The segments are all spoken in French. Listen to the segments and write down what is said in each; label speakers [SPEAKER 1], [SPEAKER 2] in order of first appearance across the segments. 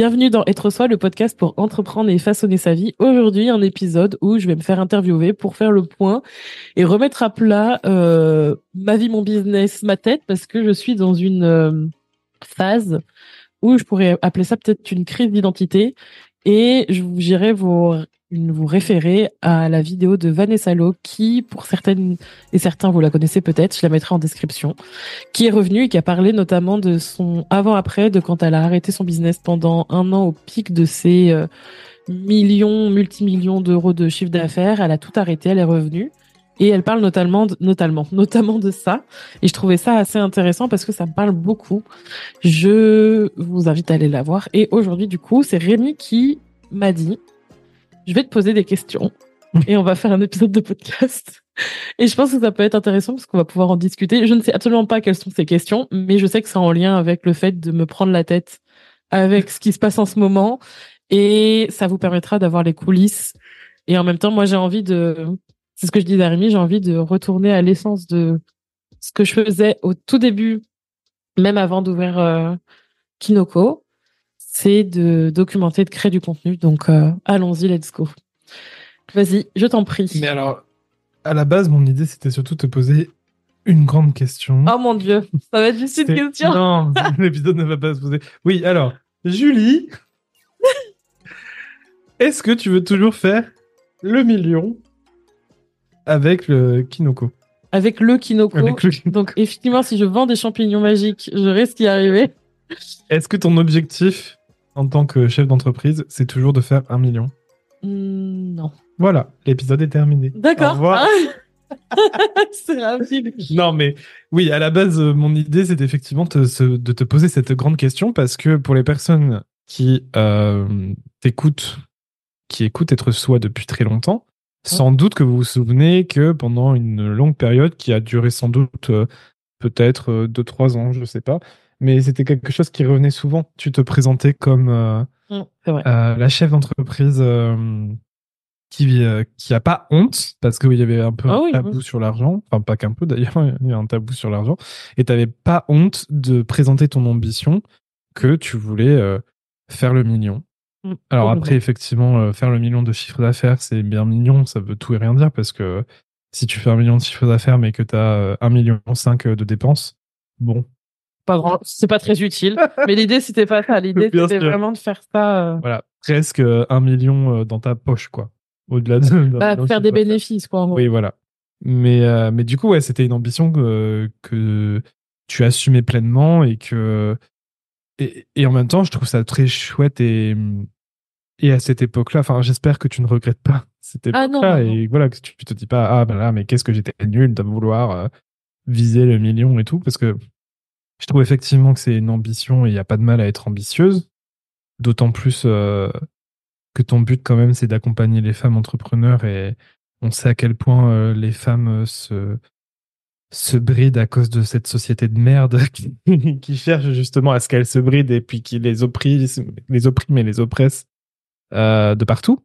[SPEAKER 1] Bienvenue dans Être Soi, le podcast pour entreprendre et façonner sa vie. Aujourd'hui, un épisode où je vais me faire interviewer pour faire le point et remettre à plat euh, ma vie, mon business, ma tête, parce que je suis dans une euh, phase où je pourrais appeler ça peut-être une crise d'identité. Et j'irai vous, vous référer à la vidéo de Vanessa Lowe qui, pour certaines et certains, vous la connaissez peut-être, je la mettrai en description, qui est revenue et qui a parlé notamment de son avant-après, de quand elle a arrêté son business pendant un an au pic de ses euh, millions, multimillions d'euros de chiffre d'affaires. Elle a tout arrêté, elle est revenue. Et elle parle notamment, de, notamment, notamment de ça. Et je trouvais ça assez intéressant parce que ça me parle beaucoup. Je vous invite à aller la voir. Et aujourd'hui, du coup, c'est Rémi qui m'a dit, je vais te poser des questions et on va faire un épisode de podcast. Et je pense que ça peut être intéressant parce qu'on va pouvoir en discuter. Je ne sais absolument pas quelles sont ces questions, mais je sais que c'est en lien avec le fait de me prendre la tête avec ce qui se passe en ce moment. Et ça vous permettra d'avoir les coulisses. Et en même temps, moi, j'ai envie de c'est ce que je disais à Rémi, j'ai envie de retourner à l'essence de ce que je faisais au tout début, même avant d'ouvrir euh, Kinoko, c'est de documenter, de créer du contenu. Donc euh, allons-y, let's go. Vas-y, je t'en prie.
[SPEAKER 2] Mais alors, à la base, mon idée, c'était surtout de te poser une grande question.
[SPEAKER 1] Oh mon dieu, ça va être juste une question.
[SPEAKER 2] Non, l'épisode ne va pas se poser. Oui, alors, Julie, est-ce que tu veux toujours faire le million avec le Kinoko.
[SPEAKER 1] Avec le Kinoko. Donc, effectivement, si je vends des champignons magiques, je risque d'y arriver.
[SPEAKER 2] Est-ce que ton objectif en tant que chef d'entreprise, c'est toujours de faire un million
[SPEAKER 1] hmm, Non.
[SPEAKER 2] Voilà, l'épisode est terminé.
[SPEAKER 1] D'accord. c'est rapide.
[SPEAKER 2] Non, mais oui, à la base, euh, mon idée, c'est effectivement de te poser cette grande question parce que pour les personnes qui euh, t'écoutent, qui écoutent être soi depuis très longtemps, sans doute que vous vous souvenez que pendant une longue période qui a duré sans doute euh, peut-être 2-3 euh, ans, je ne sais pas, mais c'était quelque chose qui revenait souvent. Tu te présentais comme euh,
[SPEAKER 1] mmh,
[SPEAKER 2] la chef d'entreprise qui qui a pas honte parce qu'il y avait un peu ah un tabou mmh. sur l'argent, enfin pas qu'un peu d'ailleurs, il y a un tabou sur l'argent, et tu n'avais pas honte de présenter ton ambition que tu voulais faire le million Mm. Alors après, effectivement, euh, faire le million de chiffre d'affaires, c'est bien mignon, ça veut tout et rien dire parce que si tu fais un million de chiffre d'affaires mais que tu as euh, un million cinq euh, de dépenses, bon.
[SPEAKER 1] Pas grand, c'est pas très utile. mais l'idée, c'était pas ça. L'idée, c'était vraiment de faire ça.
[SPEAKER 2] Voilà, presque un million dans ta poche, quoi. Au-delà de.
[SPEAKER 1] Bah, faire des bénéfices, quoi.
[SPEAKER 2] Oui, voilà. Mais, mais du coup, ouais, c'était une ambition que, que tu assumais pleinement et que et, en même temps, je trouve ça très chouette et, et à cette époque-là, enfin, j'espère que tu ne regrettes pas cette
[SPEAKER 1] ah,
[SPEAKER 2] époque-là et voilà, que tu, te dis pas, ah ben là, mais qu'est-ce que j'étais nul de vouloir euh, viser le million et tout, parce que je trouve effectivement que c'est une ambition et il n'y a pas de mal à être ambitieuse, d'autant plus euh, que ton but quand même, c'est d'accompagner les femmes entrepreneurs et on sait à quel point euh, les femmes se se bride à cause de cette société de merde qui, cherche justement à ce qu'elle se bride et puis qui les opprime, les opprime et les oppresse euh, de partout.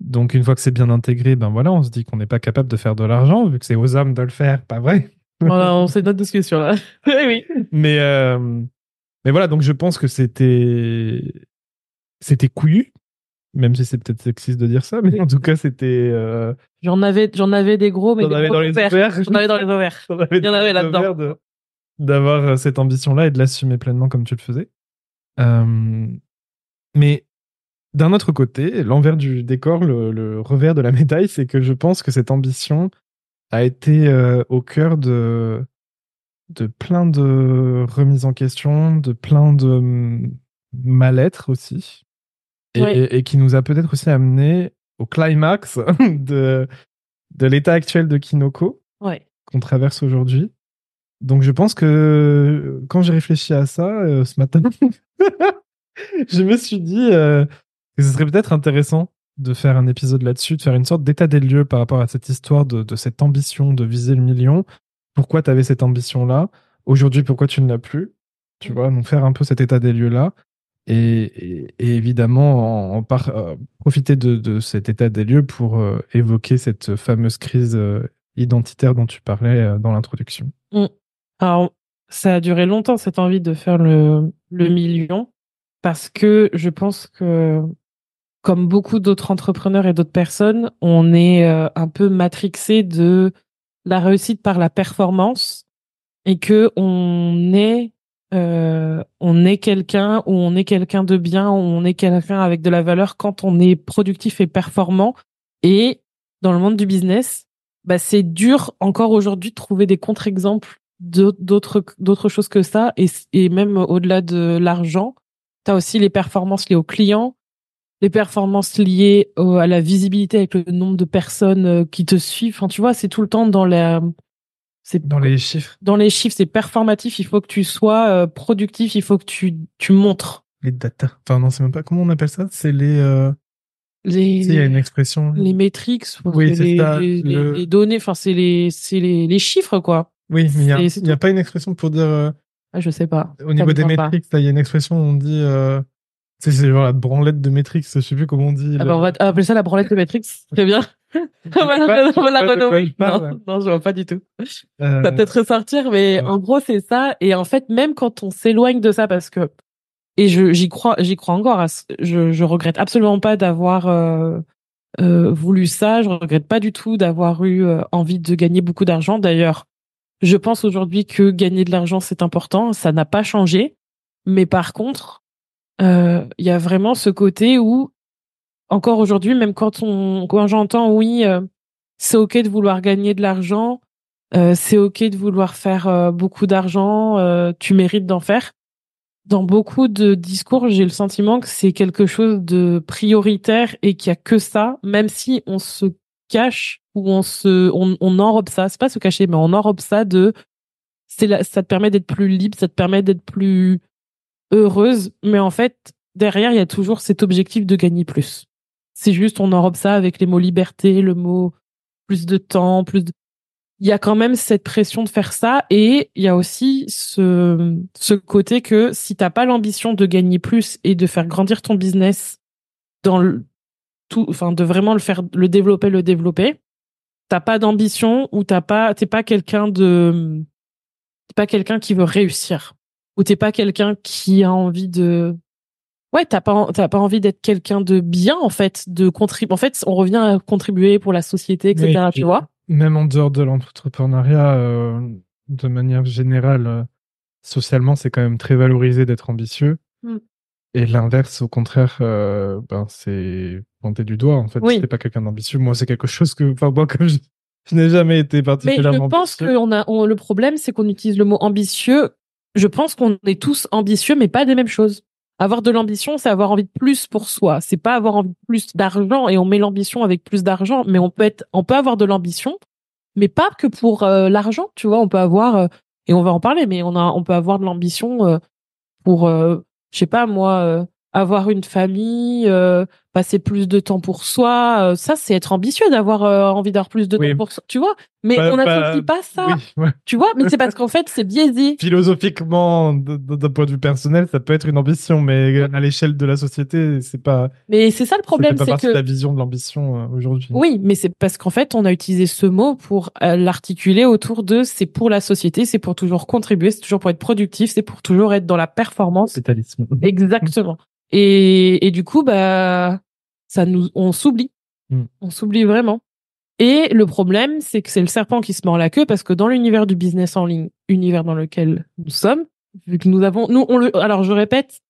[SPEAKER 2] Donc une fois que c'est bien intégré, ben voilà, on se dit qu'on n'est pas capable de faire de l'argent vu que c'est aux hommes de le faire, pas vrai?
[SPEAKER 1] Voilà, on sait notre discussion là. oui.
[SPEAKER 2] Mais euh, mais voilà, donc je pense que c'était c'était couillu même si c'est peut-être sexiste de dire ça, mais en tout cas, c'était. Euh,
[SPEAKER 1] j'en avais, j'en avais des gros, mais
[SPEAKER 2] J'en avais dans les ovaires.
[SPEAKER 1] J'en avais dans les ovaires. Il y en avait là-dedans.
[SPEAKER 2] D'avoir euh, cette ambition-là et de l'assumer pleinement comme tu le faisais. Euh, mais d'un autre côté, l'envers du décor, le, revers de la médaille, c'est que je pense que cette ambition a été au cœur de de plein de remises en question, de plein de mal-être aussi. Et, qui nous a peut-être aussi amené au climax de, de l'état actuel de Kinoko qu'on traverse aujourd'hui. Donc je pense que quand j'ai réfléchi à ça euh, ce matin, je me suis dit euh, que ce serait peut-être intéressant de faire un épisode là-dessus, de faire une sorte d'état des lieux par rapport à cette histoire de, cette ambition de viser le million. Pourquoi tu avais cette ambition-là? Aujourd'hui, pourquoi tu ne l'as plus? Tu vois, donc faire un peu cet état des lieux-là et, évidemment euh, profiter de, cet état des lieux pour euh, évoquer cette fameuse crise euh, identitaire dont tu parlais dans l'introduction.
[SPEAKER 1] Mm. Alors, ça a duré longtemps cette envie de faire le, le million parce que je pense que comme beaucoup d'autres entrepreneurs et d'autres personnes, on est un peu matrixé de la réussite par la performance et que on est euh, on est quelqu'un ou on est quelqu'un de bien ou on est quelqu'un avec de la valeur quand on est productif et performant. Et dans le monde du business bah c'est dur encore aujourd'hui de trouver des contre-exemples d'autres d'autres choses que ça. Et, et même au-delà de l'argent tu as aussi les performances liées aux clients les performances liées à la visibilité avec le nombre de personnes euh, qui te suivent enfin tu vois c'est tout le temps dans la
[SPEAKER 2] c'est dans les chiffres.
[SPEAKER 1] Dans les chiffres, c'est performatif. Il faut que tu sois euh, productif. Il faut que tu tu montres.
[SPEAKER 2] Les data. Enfin non, c'est même pas comment on appelle ça? C'est les. Euh...
[SPEAKER 1] Les.
[SPEAKER 2] Il y a une expression.
[SPEAKER 1] Les métriques.
[SPEAKER 2] Oui, c'est ça.
[SPEAKER 1] Les, les, données. Enfin, c'est les c'est les, les chiffres quoi.
[SPEAKER 2] Oui, mais il n'y a, pas une expression pour dire. Euh...
[SPEAKER 1] Ah, je sais pas.
[SPEAKER 2] Au niveau des métriques, il y a une expression où on dit. Euh... C'est genre la branlette de Matrix, je sais plus comment on dit.
[SPEAKER 1] Ah bah on va appeler ça la branlette de Matrix, très bien. on va la renommer. Non, non, je vois pas du tout. Euh... Ça va peut-être ressortir, mais en gros c'est ça. Et en fait, même quand on s'éloigne de ça, parce que et je j'y crois, j'y crois encore. Je je regrette absolument pas d'avoir euh, euh, voulu ça. Je regrette pas du tout d'avoir eu euh, envie de gagner beaucoup d'argent. D'ailleurs, je pense aujourd'hui que gagner de l'argent c'est important. Ça n'a pas changé. Mais par contre, il y a vraiment ce côté où encore aujourd'hui, même quand on quand j'entends oui, euh, c'est ok de vouloir gagner de l'argent, euh, c'est ok de vouloir faire beaucoup d'argent, tu mérites d'en faire. Dans beaucoup de discours, j'ai le sentiment que c'est quelque chose de prioritaire et qu'il y a que ça, même si on se cache ou on se on, on enrobe ça, c'est pas se cacher, mais on enrobe ça de c'est ça te permet d'être plus libre, ça te permet d'être plus heureuse, mais en fait, derrière, il y a toujours cet objectif de gagner plus. C'est juste, on enrobe ça avec les mots liberté, le mot plus de temps, plus de... Il y a quand même cette pression de faire ça et il y a aussi ce, ce côté que si t'as pas l'ambition de gagner plus et de faire grandir ton business dans le tout, enfin, de vraiment le faire, le développer, le développer, t'as pas d'ambition ou t'as pas, t'es pas quelqu'un de, t'es pas quelqu'un qui veut réussir ou t'es pas quelqu'un qui a envie de ouais t'as pas t'as pas envie d'être quelqu'un de bien en fait de contribuer en fait on revient à contribuer pour la société etc tu vois.
[SPEAKER 2] même en dehors de l'entrepreneuriat euh, de manière générale euh, socialement c'est quand même très valorisé d'être ambitieux. Mm. et l'inverse au contraire euh, ben c'est pointer du doigt en fait. Oui. t'es pas quelqu'un d'ambitieux. Moi c'est quelque chose que enfin moi comme je, n'ai jamais été particulièrement
[SPEAKER 1] mais je pense que on a on, le problème c'est qu'on utilise le mot ambitieux je pense qu'on est tous ambitieux, mais pas des mêmes choses. Avoir de l'ambition, c'est avoir envie de plus pour soi. C'est pas avoir envie de plus d'argent et on met l'ambition avec plus d'argent, mais on peut avoir de l'ambition, mais pas que pour euh, l'argent. Tu vois, on peut avoir euh, et on va en parler, mais on a, on peut avoir de l'ambition euh, pour, je sais pas moi, avoir une famille, passer plus de temps pour soi, euh, ça c'est être ambitieux d'avoir euh, envie d'avoir plus de temps pour soi, tu vois. Mais on n'associe pas ça, tu vois. Mais c'est parce qu'en fait c'est biaisé.
[SPEAKER 2] Philosophiquement, d'un point de vue personnel, ça peut être une ambition, mais à l'échelle de la société, c'est pas.
[SPEAKER 1] Mais c'est ça le problème, c'est que
[SPEAKER 2] la vision de l'ambition aujourd'hui.
[SPEAKER 1] Oui, mais c'est parce qu'en fait on a utilisé ce mot pour l'articuler autour de c'est pour la société, c'est pour toujours contribuer, c'est toujours pour être productif, c'est pour toujours être dans la performance.
[SPEAKER 2] Capitalisme.
[SPEAKER 1] Exactement. Et, et du coup, bah, ça nous, on s'oublie. Hmm. On s'oublie vraiment. Et le problème, c'est que c'est le serpent qui se mord la queue parce que dans l'univers du business en ligne, univers dans lequel nous sommes, vu que nous avons, nous, on le, alors je répète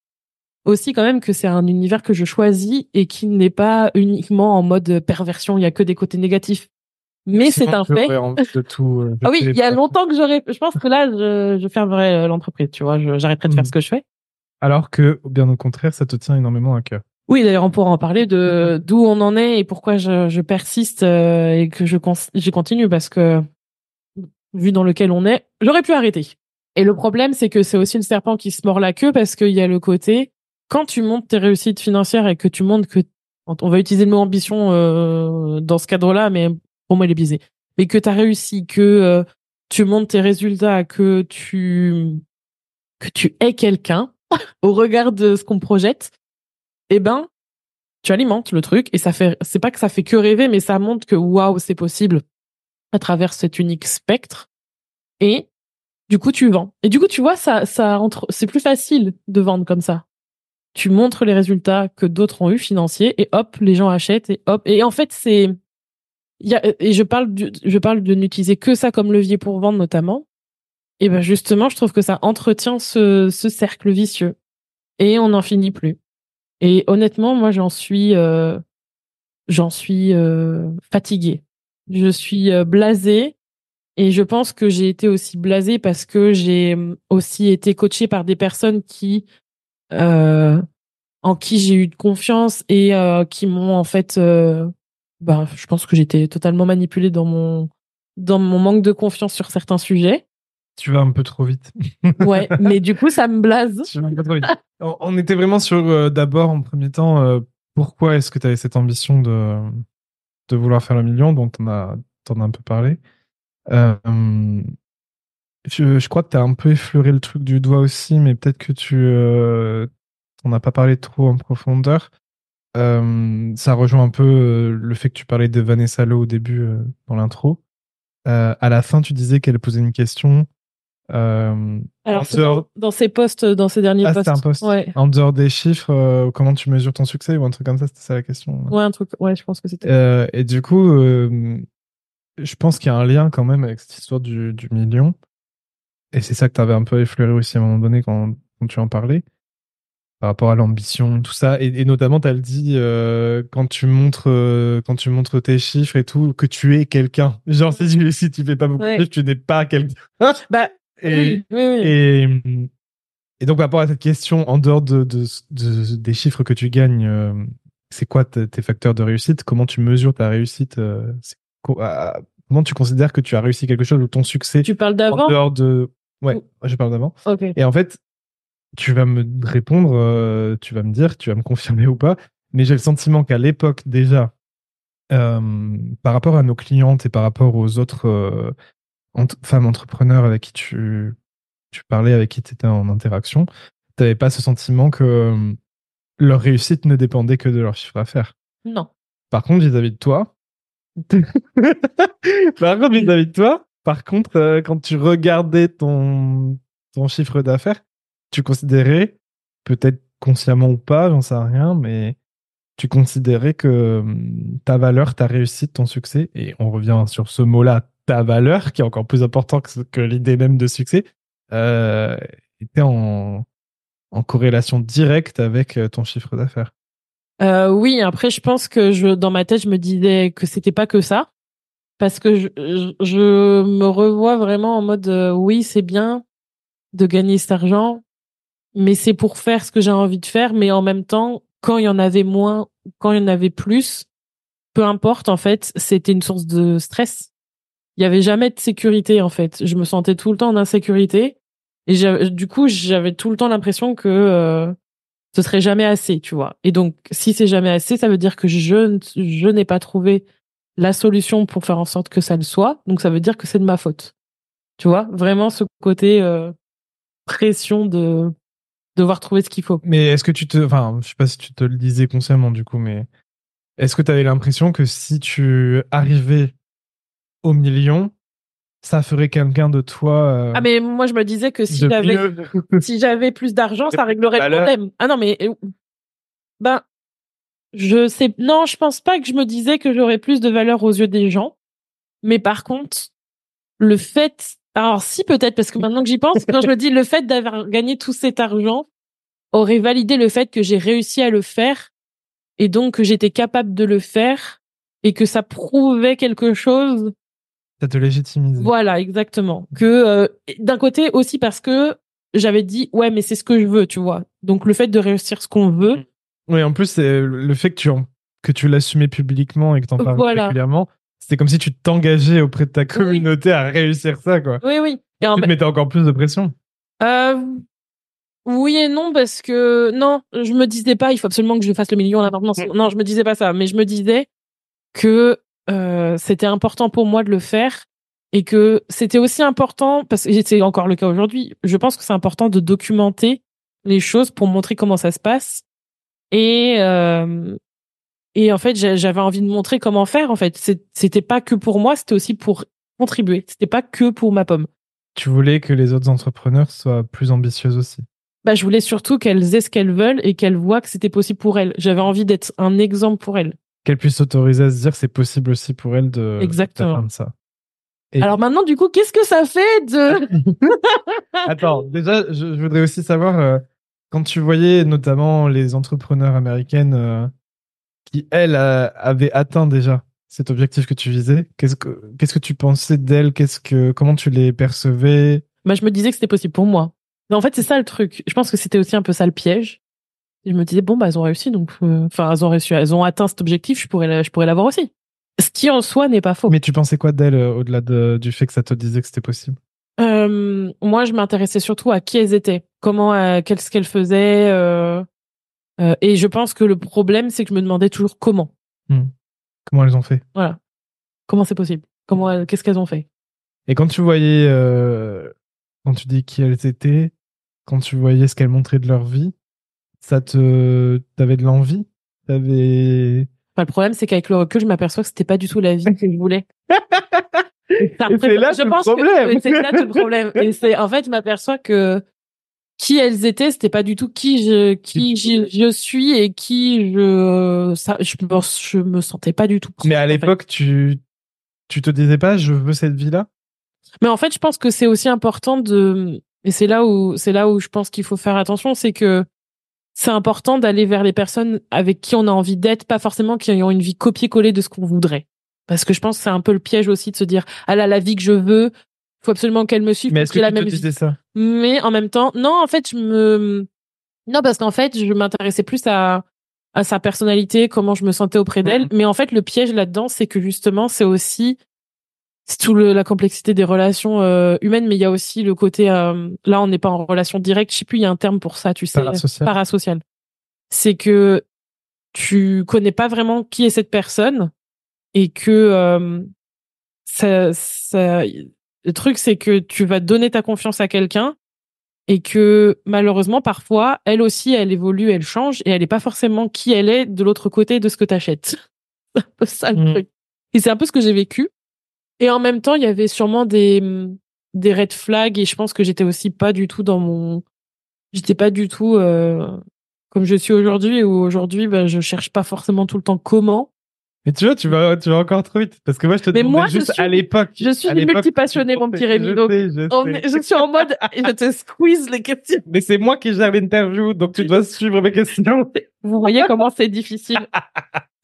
[SPEAKER 1] aussi quand même que c'est un univers que je choisis et qui n'est pas uniquement en mode perversion. Il y a que des côtés négatifs. Mais c'est un fait.
[SPEAKER 2] De tout,
[SPEAKER 1] euh, ah oui, il y a longtemps que j'aurais, je pense que là, je, je fermerai euh, l'entreprise, tu vois, j'arrêterai de faire hmm. ce que je fais.
[SPEAKER 2] Alors que, bien au contraire, ça te tient énormément à cœur.
[SPEAKER 1] Oui, d'ailleurs, on pourra en parler de d'où on en est et pourquoi je, je persiste euh, et que je, je continue parce que, vu dans lequel on est, j'aurais pu arrêter. Et le problème, c'est que c'est aussi le serpent qui se mord la queue parce qu'il y a le côté, quand tu montes tes réussites financières et que tu montres que, on va utiliser le mot ambition euh, dans ce cadre-là, mais pour moi, il est biaisé. Mais que tu as réussi, que euh, tu montes tes résultats, que tu que tu es quelqu'un, au regard de ce qu'on projette, eh ben, tu alimentes le truc et ça fait, c'est pas que ça fait que rêver, mais ça montre que waouh, c'est possible. à travers cet unique spectre. Et du coup, tu vends. Et du coup, tu vois, ça, ça entre, c'est plus facile de vendre comme ça. Tu montres les résultats que d'autres ont eu financiers et hop, les gens achètent et hop. Et en fait, c'est, et je parle je parle de n'utiliser que ça comme levier pour vendre notamment. Et ben justement, je trouve que ça entretient ce, ce cercle vicieux et on n'en finit plus. Et honnêtement, moi, j'en suis, euh, j'en suis euh, fatiguée. Je suis euh, blasée et je pense que j'ai été aussi blasée parce que j'ai euh, aussi été coachée par des personnes qui, euh, en qui j'ai eu confiance et qui m'ont en fait, bah, je pense que j'étais totalement manipulée dans mon dans mon manque de confiance sur certains sujets.
[SPEAKER 2] Tu vas un peu trop vite.
[SPEAKER 1] Ouais, mais du coup, ça me blase.
[SPEAKER 2] Tu vas un peu trop vite. on, on était vraiment sur euh, d'abord en premier temps euh, pourquoi est-ce que tu avais cette ambition de de vouloir faire le million dont on a t'en as un peu parlé. Euh, je, je crois que tu as un peu effleuré le truc du doigt aussi, mais peut-être que tu t'en as pas parlé trop en profondeur. Ça rejoint un peu le fait que tu parlais de Vanessa Lowe au début dans l'intro. À la fin, tu disais qu'elle posait une question. Euh,
[SPEAKER 1] Alors,
[SPEAKER 2] dehors-
[SPEAKER 1] dans, ces posts, dans ces derniers
[SPEAKER 2] Ah, un.
[SPEAKER 1] Ouais.
[SPEAKER 2] En dehors des chiffres, euh, comment tu mesures ton succès ou un truc comme ça, c'était ça la question.
[SPEAKER 1] Ouais, un truc. Ouais, je pense que c'était.
[SPEAKER 2] Euh, et du coup, euh, je pense qu'il y a un lien quand même avec cette histoire du, du million. Et c'est ça que tu avais un peu effleuré aussi à un moment donné quand, quand tu en parlais, par rapport à l'ambition, tout ça. Et, et notamment, tu as le dit euh, quand tu montres euh, quand tu montres tes chiffres et tout, que tu es quelqu'un. Genre, si tu, si tu fais pas beaucoup
[SPEAKER 1] Ouais.
[SPEAKER 2] de chiffres, tu n'es pas quelqu'un.
[SPEAKER 1] Bah,
[SPEAKER 2] Et,
[SPEAKER 1] oui, oui, oui.
[SPEAKER 2] et, et donc, par rapport à cette question, en dehors de, de, de- des chiffres que tu gagnes, euh, c'est quoi tes facteurs de réussite? Comment tu mesures ta réussite euh, Comment tu considères que tu as réussi quelque chose ou ton succès
[SPEAKER 1] Tu parles
[SPEAKER 2] en
[SPEAKER 1] d'avant?
[SPEAKER 2] dehors de... Ouais,
[SPEAKER 1] Ou-
[SPEAKER 2] je parle d'avant.
[SPEAKER 1] Ok.
[SPEAKER 2] Et en fait, tu vas me répondre, euh, tu vas me dire, tu vas me confirmer ou pas, mais j'ai le sentiment qu'à l'époque déjà, par rapport à nos clientes et par rapport aux autres euh, ent- femmes entrepreneurs avec qui tu, tu parlais, avec qui tu étais en interaction, tu n'avais pas ce sentiment que leur réussite ne dépendait que de leur chiffre d'affaires?
[SPEAKER 1] Non.
[SPEAKER 2] Par contre, vis-à-vis de toi, par contre, vis-à-vis de toi, par contre, euh, quand tu regardais ton, ton chiffre d'affaires, tu considérais, peut-être consciemment ou pas, j'en sais rien, mais tu considérais que ta valeur, ta réussite, ton succès, et on revient sur ce mot-là, ta valeur, qui est encore plus important que, l'idée même de succès, euh, était en, corrélation directe avec euh, ton chiffre d'affaires.
[SPEAKER 1] Euh, oui, après, je pense que dans ma tête, je me disais que c'était pas que ça. Parce que je, me revois vraiment en mode, oui, c'est bien de gagner cet argent, mais c'est pour faire ce que j'ai envie de faire. Mais en même temps, quand il y en avait moins, quand il y en avait plus, peu importe, en fait, c'était une source de stress. Il y avait jamais de sécurité, en fait. Je me sentais tout le temps en insécurité. Et du coup, j'avais tout le temps l'impression que, euh, ce serait jamais assez, tu vois. Et donc, si c'est jamais assez, ça veut dire que je, je n'ai pas trouvé la solution pour faire en sorte que ça le soit. Donc, ça veut dire que c'est de ma faute. Tu vois, vraiment ce côté euh, pression de devoir trouver ce qu'il faut.
[SPEAKER 2] Mais est-ce que tu te. Enfin, je sais pas si tu te le disais consciemment du coup, mais est-ce que tu avais l'impression que si tu arrivais au million, ça ferait quelqu'un de toi. euh,
[SPEAKER 1] Ah, mais moi, je me disais que si j'avais
[SPEAKER 2] mieux
[SPEAKER 1] si j'avais plus d'argent, ça réglerait le
[SPEAKER 2] valeur.
[SPEAKER 1] problème. Ah non, mais euh, ben je sais non, je pense pas que je me disais que j'aurais plus de valeur aux yeux des gens. Mais par contre, le fait alors si peut-être parce que maintenant que j'y pense, quand je me dis le fait d'avoir gagné tout cet argent aurait validé le fait que j'ai réussi à le faire et donc que j'étais capable de le faire et que ça prouvait quelque chose
[SPEAKER 2] Ça te légitimise.
[SPEAKER 1] voilà, exactement. Que euh, d'un côté aussi parce que j'avais dit ouais, mais c'est ce que je veux, tu vois. Donc le fait de réussir ce qu'on veut,
[SPEAKER 2] Oui, en plus, c'est le fait que tu, en- que tu l'assumais publiquement et que tu en parles
[SPEAKER 1] Voilà.
[SPEAKER 2] régulièrement, c'était comme si tu t'engageais auprès de ta communauté à réussir ça, quoi.
[SPEAKER 1] oui, oui. Et en-
[SPEAKER 2] Tu te mettais encore plus de pression.
[SPEAKER 1] euh, oui et non parce que non, je me disais pas il faut absolument que je fasse le million là maintenant. Non, je me disais pas ça, mais je me disais que euh, c'était important pour moi de le faire et que c'était aussi important parce que c'est encore le cas aujourd'hui. Je pense que c'est important de documenter les choses pour montrer comment ça se passe et euh, et en fait j'a- j'avais envie de montrer comment faire en fait c'était pas que pour moi c'était aussi pour contribuer. C'était pas que pour ma pomme.
[SPEAKER 2] Tu voulais que les autres entrepreneurs soient plus ambitieuses aussi?
[SPEAKER 1] Bah, je voulais surtout qu'elles aient ce qu'elles veulent et qu'elles voient que c'était possible pour elles. J'avais envie d'être un exemple pour elles.
[SPEAKER 2] Qu'elles puissent s'autoriser à se dire que c'est possible aussi pour elles de
[SPEAKER 1] Exactement.
[SPEAKER 2] ça. Et-
[SPEAKER 1] Alors maintenant, du coup, qu'est-ce que ça fait de...
[SPEAKER 2] Attends, déjà, je, je voudrais aussi savoir, euh, quand tu voyais notamment les entrepreneurs américaines euh, qui, elles, euh, avaient atteint déjà cet objectif que tu visais, qu'est-ce que, qu'est-ce que tu pensais d'elles qu'est-ce que, Comment tu les percevais?
[SPEAKER 1] Bah, je me disais que c'était possible pour moi. Mais en fait, c'est ça le truc. Je pense que c'était aussi un peu ça le piège. Je me disais, bon, bah, elles ont réussi, donc, euh, enfin, elles ont réussi, elles ont atteint cet objectif, je pourrais, je pourrais l'avoir aussi. Ce qui en soi n'est pas faux.
[SPEAKER 2] Mais tu pensais quoi d'elles euh, au-delà de- du fait que ça te disait que c'était possible?
[SPEAKER 1] Euh, moi, je m'intéressais surtout à qui elles étaient, comment, euh, qu'est-ce qu'elles faisaient. et je pense que le problème, c'est que je me demandais toujours comment.
[SPEAKER 2] Comment elles ont fait?
[SPEAKER 1] Voilà. Comment c'est possible? Comment, qu'est-ce qu'elles ont fait?
[SPEAKER 2] Et quand tu voyais, quand tu dis qui elles étaient, quand tu voyais ce qu'elles montraient de leur vie, ça te, t'avais de l'envie, t'avais.
[SPEAKER 1] Enfin, le problème, c'est qu'avec le recul, je m'aperçois que c'était pas du tout la vie que je voulais.
[SPEAKER 2] C'est là
[SPEAKER 1] je
[SPEAKER 2] tout le
[SPEAKER 1] pense que-
[SPEAKER 2] problème.
[SPEAKER 1] c'est là tout le problème. Et c'est, en fait, je m'aperçois que qui elles étaient, c'était pas du tout qui je, qui je, je suis et qui je, ça, je me, je me sentais pas du tout.
[SPEAKER 2] Mais à
[SPEAKER 1] en fait.
[SPEAKER 2] l'époque, tu, tu te disais pas, je veux cette vie-là?
[SPEAKER 1] Mais en fait, je pense que c'est aussi important de, et c'est là où, c'est là où je pense qu'il faut faire attention, c'est que c'est important d'aller vers les personnes avec qui on a envie d'être, pas forcément qui ont une vie copier-coller de ce qu'on voudrait. Parce que je pense que c'est un peu le piège aussi de se dire, ah là, la vie que je veux, faut absolument qu'elle me suive
[SPEAKER 2] Mais est-ce que
[SPEAKER 1] que la
[SPEAKER 2] tu
[SPEAKER 1] même vie.
[SPEAKER 2] ça?
[SPEAKER 1] Mais en même temps, non, en fait, je me, non, parce qu'en fait, je m'intéressais plus à, à sa personnalité, comment je me sentais auprès d'elle.
[SPEAKER 2] Mhm.
[SPEAKER 1] Mais en fait, le piège là-dedans, c'est que justement, c'est aussi, c'est tout le, la complexité des relations euh, humaines, mais il y a aussi le côté, euh, là, on n'est pas en relation directe. Je sais plus, il y a un terme pour ça, tu sais,
[SPEAKER 2] Parasocial.
[SPEAKER 1] parasocial. C'est que tu connais pas vraiment qui est cette personne et que euh, ça, ça, le truc, c'est que tu vas donner ta confiance à quelqu'un et que malheureusement, parfois, elle aussi, elle évolue, elle change et elle n'est pas forcément qui elle est de l'autre côté de ce que tu achètes. c'est un peu ça le
[SPEAKER 2] Mm.
[SPEAKER 1] truc. Et c'est un peu ce que j'ai vécu. Et en même temps, il y avait sûrement des, des red flags et je pense que j'étais aussi pas du tout dans mon. J'étais pas du tout euh, comme je suis aujourd'hui où aujourd'hui, bah, je cherche pas forcément tout le temps comment.
[SPEAKER 2] Mais tu vois, tu vas, tu vas encore trop vite. Parce que moi, je te
[SPEAKER 1] Mais moi, je
[SPEAKER 2] juste
[SPEAKER 1] suis-
[SPEAKER 2] à l'époque.
[SPEAKER 1] je suis une multipassionnée, mon petit Rémi,
[SPEAKER 2] je
[SPEAKER 1] donc
[SPEAKER 2] sais, je
[SPEAKER 1] On
[SPEAKER 2] sais.
[SPEAKER 1] est- je suis en mode, je te squeeze les questions.
[SPEAKER 2] Mais c'est moi qui gère l'interview, donc tu dois suivre mes questions.
[SPEAKER 1] Vous voyez comment c'est difficile.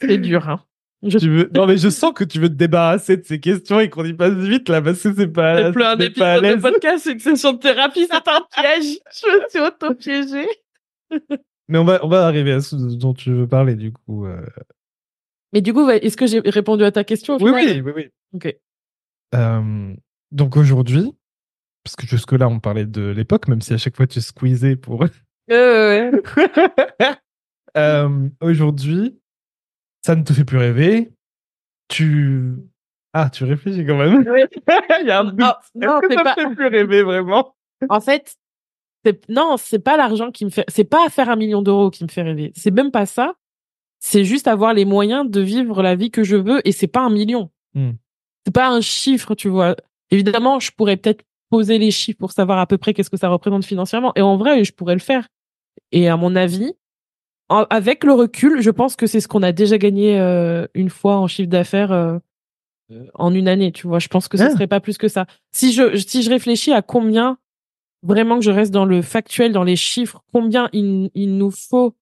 [SPEAKER 1] C'est dur, hein. Je
[SPEAKER 2] Tu veux... Non, mais je sens que tu veux te débarrasser de ces questions et qu'on y passe vite là, parce que c'est pas.
[SPEAKER 1] C'est plus un épisode de podcast, c'est une session de thérapie, c'est un piège. Je me suis auto-piégée.
[SPEAKER 2] Mais on va, on va arriver à ce dont tu veux parler, du coup. euh.
[SPEAKER 1] Mais du coup, est-ce que j'ai répondu à ta question au
[SPEAKER 2] Oui,
[SPEAKER 1] final
[SPEAKER 2] oui, oui, oui.
[SPEAKER 1] Ok.
[SPEAKER 2] Euh, donc aujourd'hui, parce que jusque-là, on parlait de l'époque, même si à chaque fois tu squeezais pour.
[SPEAKER 1] Euh, ouais.
[SPEAKER 2] Euh, aujourd'hui, ça ne te fait plus rêver. Tu. Ah, tu réfléchis quand même. Il y a un doute.
[SPEAKER 1] Non,
[SPEAKER 2] Est-ce que ça
[SPEAKER 1] pas.
[SPEAKER 2] te fait plus rêver vraiment?
[SPEAKER 1] En fait, c'est- non, c'est pas l'argent qui me fait. C'est pas faire un million d'euros qui me fait rêver. C'est même pas ça. C'est juste avoir les moyens de vivre la vie que je veux et c'est pas un million.
[SPEAKER 2] Hmm.
[SPEAKER 1] C'est pas un chiffre, tu vois. Évidemment, je pourrais peut-être poser les chiffres pour savoir à peu près qu'est-ce que ça représente financièrement. Et en vrai, je pourrais le faire. Et à mon avis, en- avec le recul, je pense que c'est ce qu'on a déjà gagné euh, une fois en chiffre d'affaires euh, euh, en une année, tu vois. Je pense que ce
[SPEAKER 2] Ah.
[SPEAKER 1] serait pas plus que ça. Si je si je réfléchis à combien vraiment que je reste dans le factuel, dans les chiffres, combien il, il nous faut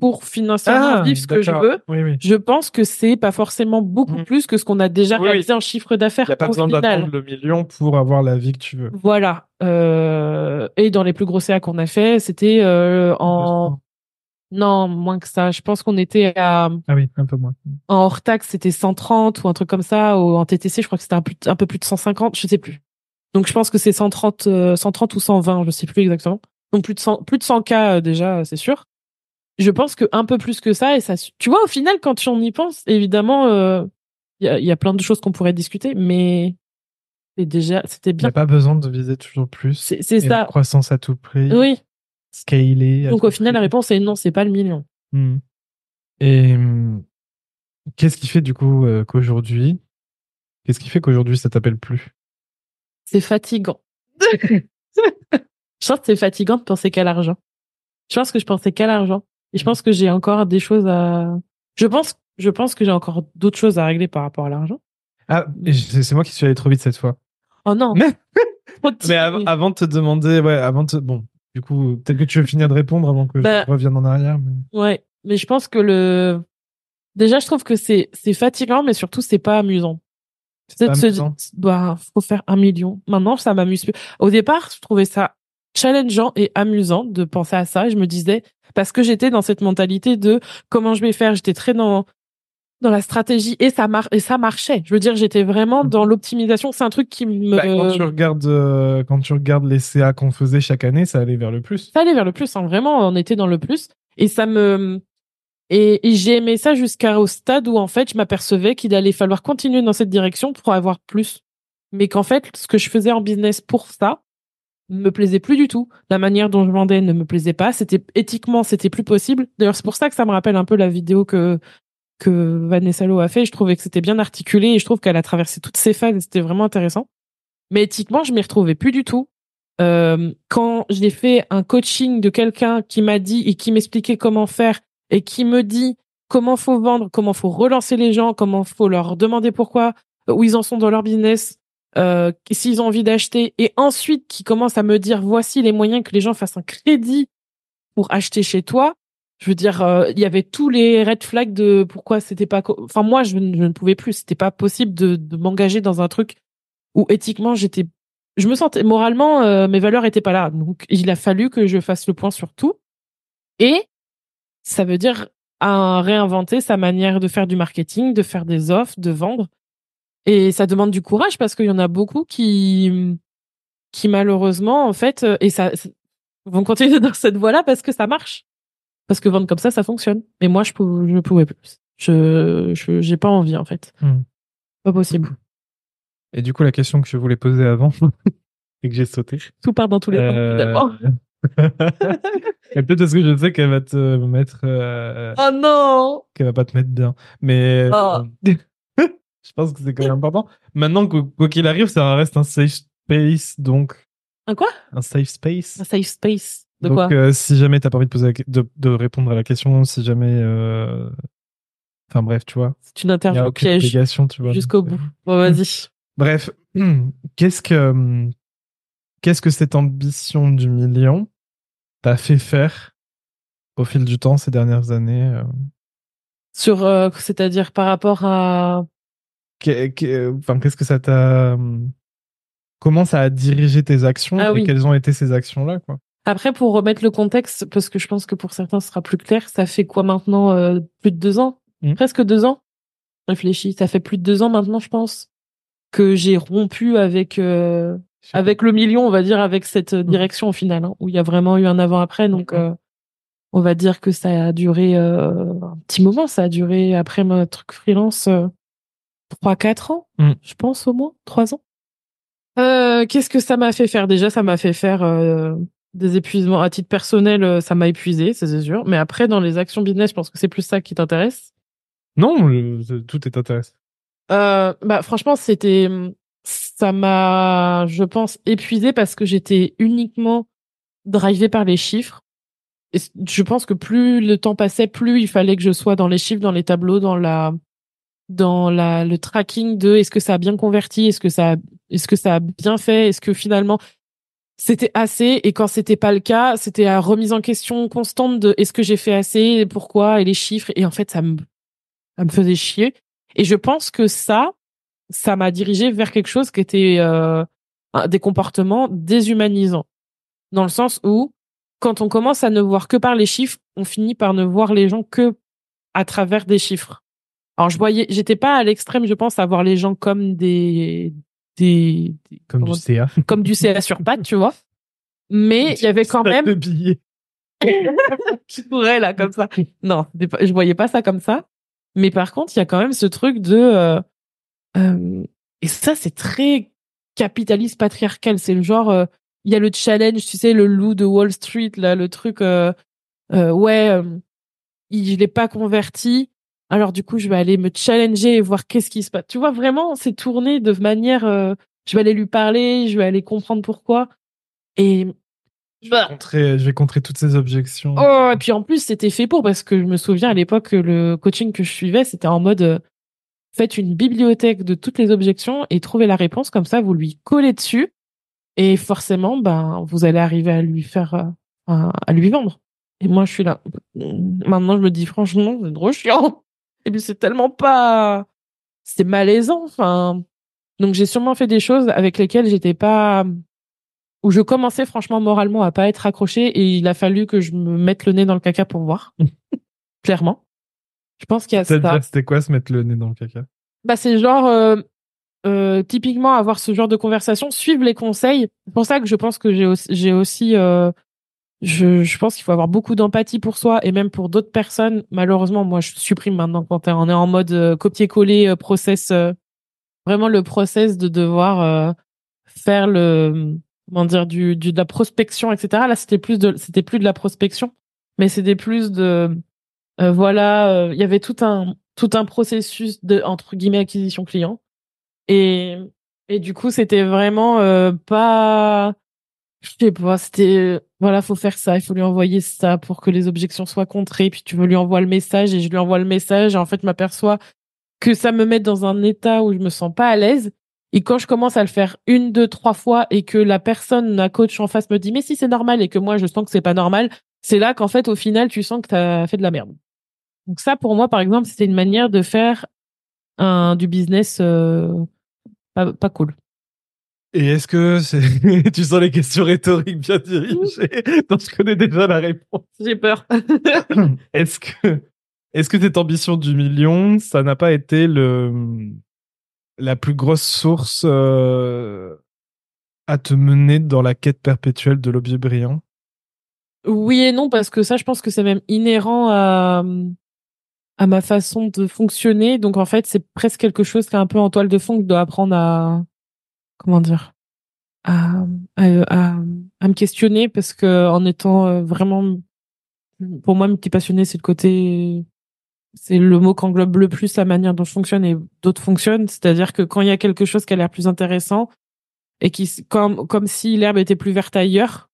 [SPEAKER 1] pour financièrement vivre ce que je
[SPEAKER 2] Ah,
[SPEAKER 1] veux,
[SPEAKER 2] Oui, oui.
[SPEAKER 1] je pense que c'est pas forcément beaucoup
[SPEAKER 2] Mhm.
[SPEAKER 1] plus que ce qu'on a déjà
[SPEAKER 2] Oui,
[SPEAKER 1] réalisé en chiffre d'affaires
[SPEAKER 2] Il n'y a pas besoin d'attendre le million pour avoir la vie que tu veux.
[SPEAKER 1] Voilà. Euh, et dans les plus gros CA qu'on a fait, c'était euh, en non moins que ça. Je pense qu'on était à
[SPEAKER 2] Ah oui, un peu moins.
[SPEAKER 1] en hors taxe, c'était 130 ou un truc comme ça. Ou en TTC, je crois que c'était un, un peu plus de 150, je sais plus. Donc je pense que c'est 130, euh, 130 ou 120, je sais plus exactement. Donc plus de 100, plus de 100 cas euh, déjà, c'est sûr. Je pense que un peu plus que ça et ça. Tu vois, au final, quand on y pense, évidemment, euh, il y, a, il y a plein de choses qu'on pourrait discuter, mais c'est déjà, c'était
[SPEAKER 2] Il n'y
[SPEAKER 1] bien.
[SPEAKER 2] a pas besoin de viser toujours plus.
[SPEAKER 1] C'est
[SPEAKER 2] la
[SPEAKER 1] ça.
[SPEAKER 2] croissance à tout prix.
[SPEAKER 1] Oui.
[SPEAKER 2] Scaler.
[SPEAKER 1] Donc au final, la réponse est non, c'est pas le million.
[SPEAKER 2] Hmm. Et hum, qu'est-ce qui fait du coup euh, qu'aujourd'hui, Qu'est-ce qui fait qu'aujourd'hui ça t'appelle plus?
[SPEAKER 1] C'est fatigant. je pense que c'est fatigant de penser qu'à l'argent. Je pense que je pensais qu'à l'argent. Et je pense que j'ai encore des choses à. Je pense, je pense que j'ai encore d'autres choses à régler par rapport à l'argent.
[SPEAKER 2] Ah, c'est moi qui suis allé trop vite cette fois.
[SPEAKER 1] Oh non.
[SPEAKER 2] Mais, avant de te demander, ouais, avant de bon, du coup, peut-être que tu veux finir de répondre avant que je bah, revienne en arrière.
[SPEAKER 1] Mais... Ouais, mais je pense que le, déjà, je trouve que c'est c'est fatigant, mais surtout c'est pas amusant.
[SPEAKER 2] Pas amusant.
[SPEAKER 1] bah, faut faire un million. Maintenant, ça m'amuse plus. Au départ, je trouvais ça challengeant et amusant de penser à ça. Et je me disais, parce que j'étais dans cette mentalité de comment je vais faire. J'étais très dans dans la stratégie et ça mar et ça marchait. Je veux dire, j'étais vraiment mmh. dans l'optimisation. C'est un truc qui me.
[SPEAKER 2] Bah, quand tu regardes, euh, quand tu regardes les CA qu'on faisait chaque année, ça allait vers le plus.
[SPEAKER 1] Ça allait vers le plus. Hein. Vraiment, on était dans le plus. Et ça me et, et j'ai aimé ça jusqu'au stade où en fait, je m'apercevais qu'il allait falloir continuer dans cette direction pour avoir plus. Mais qu'en fait, ce que je faisais en business pour ça, me plaisait plus du tout. La manière dont je vendais ne me plaisait pas. C'était éthiquement, c'était plus possible. D'ailleurs, c'est pour ça que ça me rappelle un peu la vidéo que que Vanessa Lowe a fait. Je trouvais que c'était bien articulé et je trouve qu'elle a traversé toutes ces phases. C'était vraiment intéressant. Mais éthiquement, je m'y retrouvais plus du tout. Euh, quand j'ai fait un coaching de quelqu'un qui m'a dit et qui m'expliquait comment faire et qui me dit comment faut vendre, comment faut relancer les gens, comment faut leur demander pourquoi, où ils en sont dans leur business, euh, s'ils ont envie d'acheter, et ensuite qui commence à me dire voici les moyens que les gens fassent un crédit pour acheter chez toi. Je veux dire, euh, il y avait tous les red flags de pourquoi c'était pas. Enfin, moi, je, ne pouvais plus. C'était pas possible de, de m'engager dans un truc où éthiquement j'étais. Je me sentais moralement, euh, mes valeurs étaient pas là. Donc, il a fallu que je fasse le point sur tout. Et ça veut dire à réinventer sa manière de faire du marketing, de faire des offres, de vendre. Et ça demande du courage parce qu'il y en a beaucoup qui, qui malheureusement, en fait, et ça, vont continuer dans cette voie-là parce que ça marche. Parce que vendre comme ça, ça fonctionne. Mais moi, je pouvais, je pouvais plus. Je, je, j'ai pas envie, en fait. Hmm. Pas possible.
[SPEAKER 2] Et du coup, la question que je voulais poser avant, et que j'ai sauté.
[SPEAKER 1] Tout part dans tous les euh...
[SPEAKER 2] Et peut-être parce que je sais qu'elle va te mettre. Euh...
[SPEAKER 1] Oh non
[SPEAKER 2] Qu'elle va pas te mettre bien. Mais. Oh. je pense que c'est quand même important. Maintenant, quoi qu'il arrive, ça reste un safe space, donc.
[SPEAKER 1] Un quoi?
[SPEAKER 2] Un safe space.
[SPEAKER 1] Un safe space. De
[SPEAKER 2] donc,
[SPEAKER 1] quoi
[SPEAKER 2] euh, si jamais t'as pas envie de, poser de, de, répondre à la question, si jamais. Euh... Enfin bref, tu vois.
[SPEAKER 1] C'est une interview piège. Jusqu'au bout. Bon, vas-y.
[SPEAKER 2] Bref, qu'est-ce que. Qu'est-ce que cette ambition du million t'a fait faire au fil du temps ces dernières années euh?
[SPEAKER 1] Sur, euh, c'est-à-dire par rapport à.
[SPEAKER 2] qu'est-ce que ça t'a. Comment ça a dirigé tes actions ah et quelles ont été ces actions-là, quoi?
[SPEAKER 1] Après, pour remettre le contexte, parce que je pense que pour certains ce sera plus clair, ça fait quoi maintenant euh, Plus de deux ans? Mmh. Presque deux ans? Réfléchis, ça fait plus de deux ans maintenant, je pense, que j'ai rompu avec avec le million, on va dire, avec cette mmh. direction au final, hein, où il y a vraiment eu un avant-après. Donc, euh, on va dire que ça a duré euh, un petit moment. Ça a duré après mon truc freelance euh, trois, quatre ans, mmh. je pense au moins trois ans. Qu'est-ce que ça m'a fait faire? Déjà, ça m'a fait faire des épuisements à titre personnel. Ça m'a épuisé, c'est sûr. Mais après, dans les actions business, je pense que c'est plus ça qui t'intéresse.
[SPEAKER 2] Non, tout est intéressant.
[SPEAKER 1] bah, franchement, c'était ça m'a, je pense, épuisé parce que j'étais uniquement drivée par les chiffres. Et je pense que plus le temps passait, plus il fallait que je sois dans les chiffres, dans les tableaux, dans la, dans la, le tracking de est-ce que ça a bien converti, est-ce que ça, est-ce que ça a bien fait, est-ce que finalement c'était assez et quand c'était pas le cas, c'était la remise en question constante de est-ce que j'ai fait assez, pourquoi et les chiffres et en fait ça me, ça me faisait chier. Et je pense que ça, ça m'a dirigé vers quelque chose qui était euh, des comportements déshumanisants. Dans le sens où, quand on commence à ne voir que par les chiffres, on finit par ne voir les gens que à travers des chiffres. Alors je voyais, j'étais pas à l'extrême, je pense, à voir les gens comme des des,
[SPEAKER 2] comme du CA,
[SPEAKER 1] comme du CA sur pattes, tu vois. Mais il y avait quand même. qui pourrait là comme ça. Non, je voyais pas ça comme ça. Mais par contre, il y a quand même ce truc de euh, euh, et ça, c'est très capitaliste patriarcal. C'est le genre, euh, il y a le challenge, tu sais, le loup de Wall Street, là, le truc, ouais, il, je l'ai pas converti. Alors du coup, je vais aller me challenger et voir qu'est-ce qui se passe. Tu vois, vraiment, c'est tourné de manière. Euh, je vais aller lui parler, je vais aller comprendre pourquoi. Et
[SPEAKER 2] je vais, contrer, je vais contrer toutes ces objections.
[SPEAKER 1] Oh, et puis en plus, c'était fait pour parce que je me souviens à l'époque, le coaching que je suivais, c'était en mode euh, faites une bibliothèque de toutes les objections et trouvez la réponse. Comme ça, vous lui collez dessus et forcément, ben, vous allez arriver à lui faire, euh, à lui vendre. Et moi, je suis là. Maintenant, je me dis franchement, c'est trop chiant. Et puis c'est tellement pas, c'était malaisant. Enfin, donc j'ai sûrement fait des choses avec lesquelles j'étais pas, où je commençais franchement moralement à pas être accroché et il a fallu que je me mette le nez dans le caca pour voir. Clairement. Je pense qu'il y a ça.
[SPEAKER 2] C'était quoi se mettre le nez dans le caca?
[SPEAKER 1] Bah c'est genre euh, euh, typiquement avoir ce genre de conversation, suivre les conseils. C'est pour ça que je pense que j'ai aussi, aussi euh, je, je pense qu'il faut avoir beaucoup d'empathie pour soi et même pour d'autres personnes. Malheureusement, moi, je supprime maintenant quand on est en mode euh, copier-coller, euh, process, euh, vraiment le process de devoir faire le, comment dire, du, du, de la prospection, etc. Là, c'était plus de, c'était plus de la prospection, mais c'était plus de, voilà, il y avait tout un, tout un processus de, entre guillemets, acquisition client. Et, et du coup, c'était vraiment pas, je sais pas, c'était voilà, faut faire ça, il faut lui envoyer ça pour que les objections soient contrées, puis tu veux lui envoyer le message et je lui envoie le message et en fait, je m'aperçois que ça me met dans un état où je me sens pas à l'aise. Et quand je commence à le faire une, deux, trois fois et que la personne, la coach en face me dit mais si c'est normal et que moi je sens que c'est pas normal, c'est là qu'en fait au final tu sens que tu as fait de la merde. Donc ça pour moi par exemple, c'était une manière de faire un du business euh, pas, pas cool.
[SPEAKER 2] Et est-ce que c'est... tu sens les questions rhétoriques bien dirigées? Dont je connais déjà la réponse
[SPEAKER 1] J'ai peur.
[SPEAKER 2] est-ce que est-ce que cette ambition du million, ça n'a pas été le la plus grosse source euh, à te mener dans la quête perpétuelle de l'objet brillant?
[SPEAKER 1] Oui et non parce que ça, je pense que c'est même inhérent à à ma façon de fonctionner. Donc en fait, c'est presque quelque chose qui est un peu en toile de fond que je dois apprendre à comment dire à, à, à, me questionner parce que en étant euh, vraiment pour moi petit passionné c'est le côté c'est le mot qu'englobe le plus la manière dont je fonctionne et d'autres fonctionnent. C'est-à-dire que quand il y a quelque chose qui a l'air plus intéressant et qui comme comme si l'herbe était plus verte ailleurs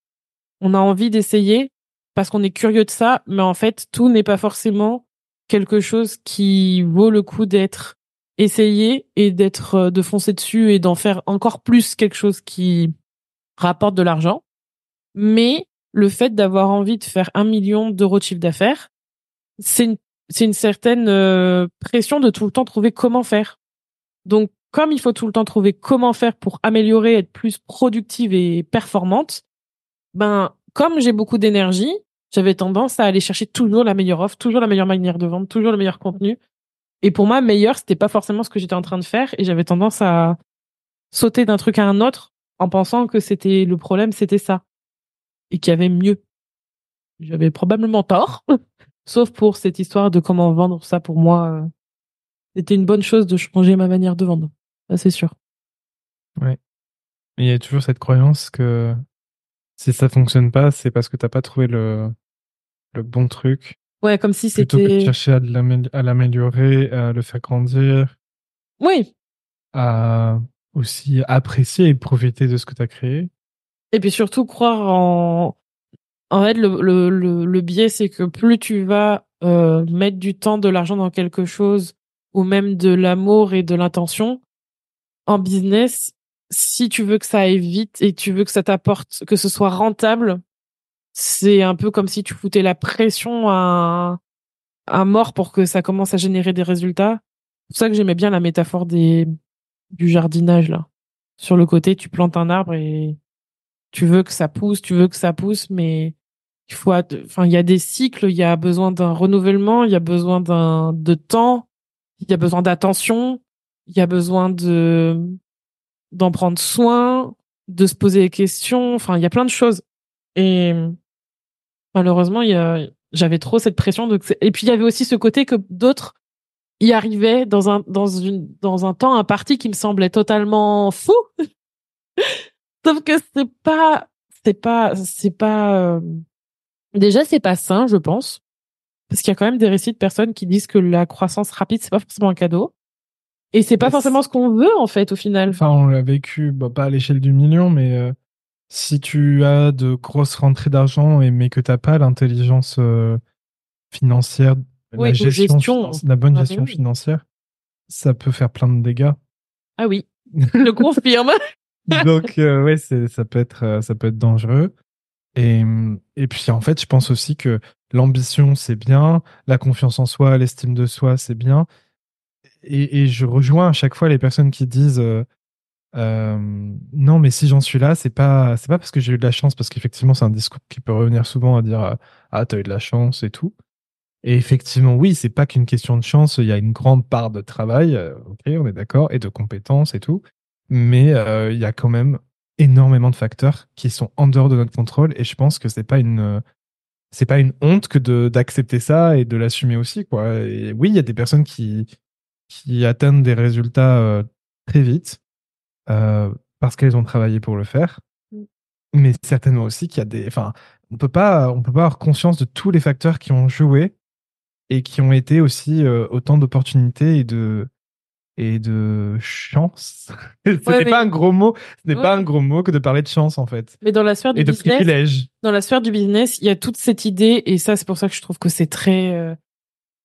[SPEAKER 1] on a envie d'essayer parce qu'on est curieux de ça mais en fait tout n'est pas forcément quelque chose qui vaut le coup d'être essayer et d'être euh, de foncer dessus et d'en faire encore plus quelque chose qui rapporte de l'argent. Mais le fait d'avoir envie de faire un million d'euros de chiffre d'affaires, c'est une, c'est une certaine euh, pression de tout le temps trouver comment faire. Donc, comme il faut tout le temps trouver comment faire pour améliorer, être plus productive et performante, ben, comme j'ai beaucoup d'énergie, j'avais tendance à aller chercher toujours la meilleure offre, toujours la meilleure manière de vendre, toujours le meilleur contenu, et pour moi, meilleur, c'était pas forcément ce que j'étais en train de faire et j'avais tendance à sauter d'un truc à un autre en pensant que c'était le problème, c'était ça. Et qu'il y avait mieux. J'avais probablement tort. Sauf pour cette histoire de comment vendre ça pour moi. Euh, c'était une bonne chose de changer ma manière de vendre. Ça, c'est sûr.
[SPEAKER 2] Ouais. Il y a toujours cette croyance que si ça fonctionne pas, c'est parce que t'as pas trouvé le, le bon truc
[SPEAKER 1] Ouais, comme si
[SPEAKER 2] c'était. Plutôt que de chercher à l'améliorer, à le faire grandir.
[SPEAKER 1] Oui.
[SPEAKER 2] À aussi apprécier et profiter de ce que tu as créé.
[SPEAKER 1] Et puis surtout croire en. En fait, le, le, le, le biais, c'est que plus tu vas euh, mettre du temps, de l'argent dans quelque chose, ou même de l'amour et de l'intention, en business, si tu veux que ça aille vite et tu veux que ça t'apporte, que ce soit rentable, c'est un peu comme si tu foutais la pression à, à mort pour que ça commence à générer des résultats. C'est pour ça que j'aimais bien la métaphore des, du jardinage, là. Sur le côté, tu plantes un arbre et tu veux que ça pousse, tu veux que ça pousse, mais il faut, enfin, il y a des cycles, il y a besoin d'un renouvellement, il y a besoin d'un, de temps, il y a besoin d'attention, il y a besoin de, d'en prendre soin, de se poser des questions, enfin, il y a plein de choses. Et malheureusement, il y a, j'avais trop cette pression. Donc et puis il y avait aussi ce côté que d'autres y arrivaient dans un dans une dans un temps imparti qui me semblait totalement fou. Sauf que c'est pas c'est pas c'est pas euh, déjà c'est pas sain, je pense, parce qu'il y a quand même des récits de personnes qui disent que la croissance rapide, c'est pas forcément un cadeau. Et c'est pas
[SPEAKER 2] Bah,
[SPEAKER 1] forcément ce qu'on veut, en fait, au final.
[SPEAKER 2] Enfin, on l'a vécu, bah, pas à l'échelle du million, mais euh, si tu as de grosses rentrées d'argent et mais que t'as pas l'intelligence euh, financière,
[SPEAKER 1] Ouais,
[SPEAKER 2] la gestion,
[SPEAKER 1] gestion.
[SPEAKER 2] finan- la bonne
[SPEAKER 1] Ah, mais
[SPEAKER 2] gestion
[SPEAKER 1] oui.
[SPEAKER 2] financière, ça peut faire plein de dégâts.
[SPEAKER 1] Ah oui, le confirme.
[SPEAKER 2] Donc euh, ouais, ça peut être euh, ça peut être dangereux. Et et puis en fait, je pense aussi que l'ambition c'est bien, la confiance en soi, l'estime de soi c'est bien. Et, et je rejoins à chaque fois les personnes qui disent euh, euh, non mais si j'en suis là, c'est pas c'est pas parce que j'ai eu de la chance parce qu'effectivement c'est un discours qui peut revenir souvent à dire ah t'as eu de la chance et tout. Et effectivement oui, c'est pas qu'une question de chance, il y a une grande part de travail, euh, ok on est d'accord, et de compétences et tout mais euh, il y a quand même énormément de facteurs qui sont en dehors de notre contrôle et je pense que c'est pas une c'est pas une honte que de d'accepter ça et de l'assumer aussi quoi et oui il y a des personnes qui qui atteignent des résultats très vite euh, parce qu'elles ont travaillé pour le faire
[SPEAKER 1] Mm.
[SPEAKER 2] mais certainement aussi qu'il y a des enfin on peut pas on peut pas avoir conscience de tous les facteurs qui ont joué et qui ont été aussi euh, autant d'opportunités et de et de chance. ce
[SPEAKER 1] Ouais,
[SPEAKER 2] n'est
[SPEAKER 1] mais-
[SPEAKER 2] pas un gros mot, ce n'est
[SPEAKER 1] Ouais.
[SPEAKER 2] pas un gros mot que de parler de chance en fait.
[SPEAKER 1] Mais dans la sphère du
[SPEAKER 2] Et de
[SPEAKER 1] business,
[SPEAKER 2] privilège.
[SPEAKER 1] dans la sphère du business, il y a toute cette idée, et ça, c'est pour ça que je trouve que c'est très, euh,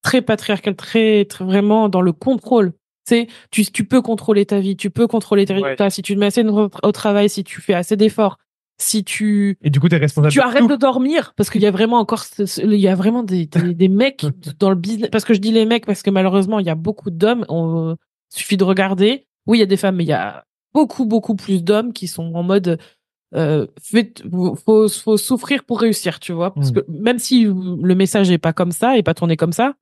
[SPEAKER 1] très patriarcal, très, très vraiment dans le contrôle. C'est, tu, tu peux contrôler ta vie, tu peux contrôler tes
[SPEAKER 2] Ouais.
[SPEAKER 1] résultats, si tu te mets assez au, au travail, si tu fais assez d'efforts, si tu,
[SPEAKER 2] Et du coup, tu es responsable
[SPEAKER 1] tu
[SPEAKER 2] de
[SPEAKER 1] arrêtes
[SPEAKER 2] tout.
[SPEAKER 1] de dormir, parce qu'il y a vraiment encore, il y a vraiment des, des, des mecs dans le business, parce que je dis les mecs, parce que malheureusement, il y a beaucoup d'hommes, on, suffit de regarder. Oui, il y a des femmes, mais il y a beaucoup, beaucoup plus d'hommes qui sont en mode, euh, faites- faut, faut souffrir pour réussir, tu vois. Parce
[SPEAKER 2] Mm.
[SPEAKER 1] que même si le message est pas comme ça, et pas tourné comme ça,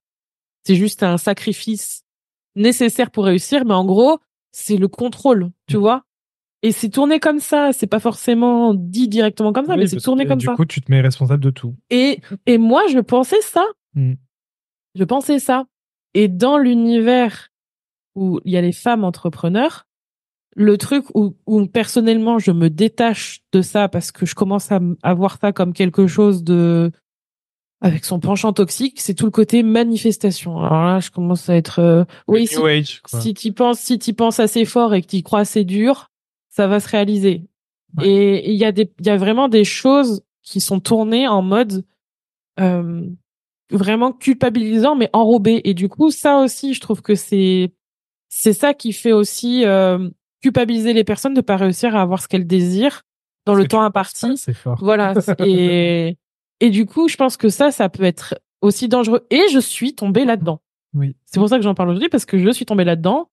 [SPEAKER 1] c'est juste un sacrifice nécessaire pour réussir, mais en gros, c'est le contrôle, tu
[SPEAKER 2] Mm.
[SPEAKER 1] vois. Et c'est tourné comme ça, c'est pas forcément dit directement comme ça,
[SPEAKER 2] Oui,
[SPEAKER 1] mais c'est tourné
[SPEAKER 2] que
[SPEAKER 1] comme
[SPEAKER 2] du
[SPEAKER 1] ça.
[SPEAKER 2] coup, tu te mets responsable de tout.
[SPEAKER 1] Et, et moi, je pensais ça.
[SPEAKER 2] Mm.
[SPEAKER 1] Je pensais ça. Et dans l'univers où il y a les femmes entrepreneurs, le truc où, où personnellement je me détache de ça parce que je commence à, à voir ça comme quelque chose de avec son penchant toxique, c'est tout le côté manifestation. Alors là, je commence à être euh, oui, si,
[SPEAKER 2] Age,
[SPEAKER 1] si tu penses si tu penses assez fort et que tu crois assez dur, ça va se réaliser.
[SPEAKER 2] Ouais.
[SPEAKER 1] Et il y a des il y a vraiment des choses qui sont tournées en mode euh, vraiment culpabilisant mais enrobé et du coup ça aussi je trouve que c'est c'est ça qui fait aussi euh, culpabiliser les personnes de pas réussir à avoir ce qu'elles désirent dans le temps imparti
[SPEAKER 2] C'est fort.
[SPEAKER 1] voilà et et du coup je pense que ça ça peut être aussi dangereux et je suis tombée là-dedans
[SPEAKER 2] Oui.
[SPEAKER 1] c'est pour ça que j'en parle aujourd'hui parce que je suis tombée là-dedans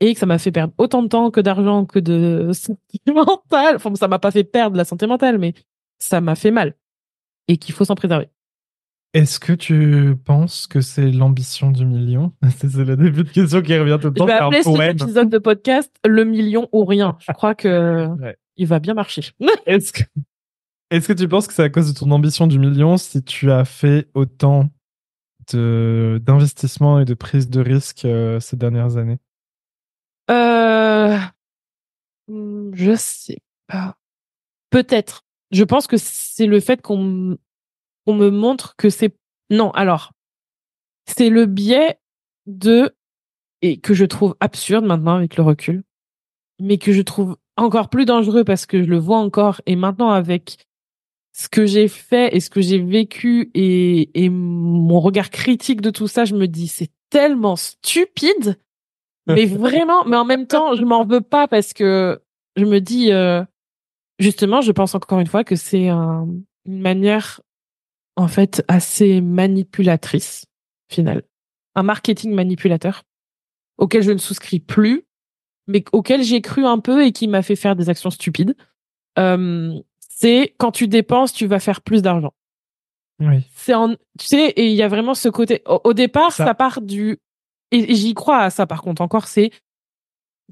[SPEAKER 1] et que ça m'a fait perdre autant de temps que d'argent que de santé mentale. Enfin, ça m'a pas fait perdre la santé mentale, mais ça m'a fait mal et qu'il faut s'en préserver.
[SPEAKER 2] Est-ce que tu penses que c'est l'ambition du million? C'est le début de question qui revient tout le
[SPEAKER 1] Je
[SPEAKER 2] temps.
[SPEAKER 1] vais
[SPEAKER 2] C'est un
[SPEAKER 1] appeler cet épisode de podcast le million ou rien. Je crois que
[SPEAKER 2] Ouais.
[SPEAKER 1] il va bien marcher.
[SPEAKER 2] Est-ce que, est-ce que tu penses que c'est à cause de ton ambition du million si tu as fait autant de, d'investissement et de prise de risque euh, ces dernières années?
[SPEAKER 1] Euh... Je sais pas. Peut-être. Je pense que c'est le fait qu'on me montre que c'est... Non, alors, c'est le biais de... Et que je trouve absurde maintenant avec le recul, mais que je trouve encore plus dangereux parce que je le vois encore et maintenant avec ce que j'ai fait et ce que j'ai vécu et, et mon regard critique de tout ça, je me dis c'est tellement stupide mais vraiment, mais en même temps, je m'en veux pas parce que je me dis, euh, justement, je pense encore une fois que c'est un- une manière, en fait, assez manipulatrice, final. Un marketing manipulateur auquel je ne souscris plus, mais auquel j'ai cru un peu et qui m'a fait faire des actions stupides. Euh, c'est quand tu dépenses, tu vas faire plus d'argent
[SPEAKER 2] Oui.
[SPEAKER 1] c'est en, tu sais, et il y a vraiment ce côté. Au, au départ,
[SPEAKER 2] Ça-
[SPEAKER 1] ça, part du, et, et j'y crois à ça par contre encore, c'est,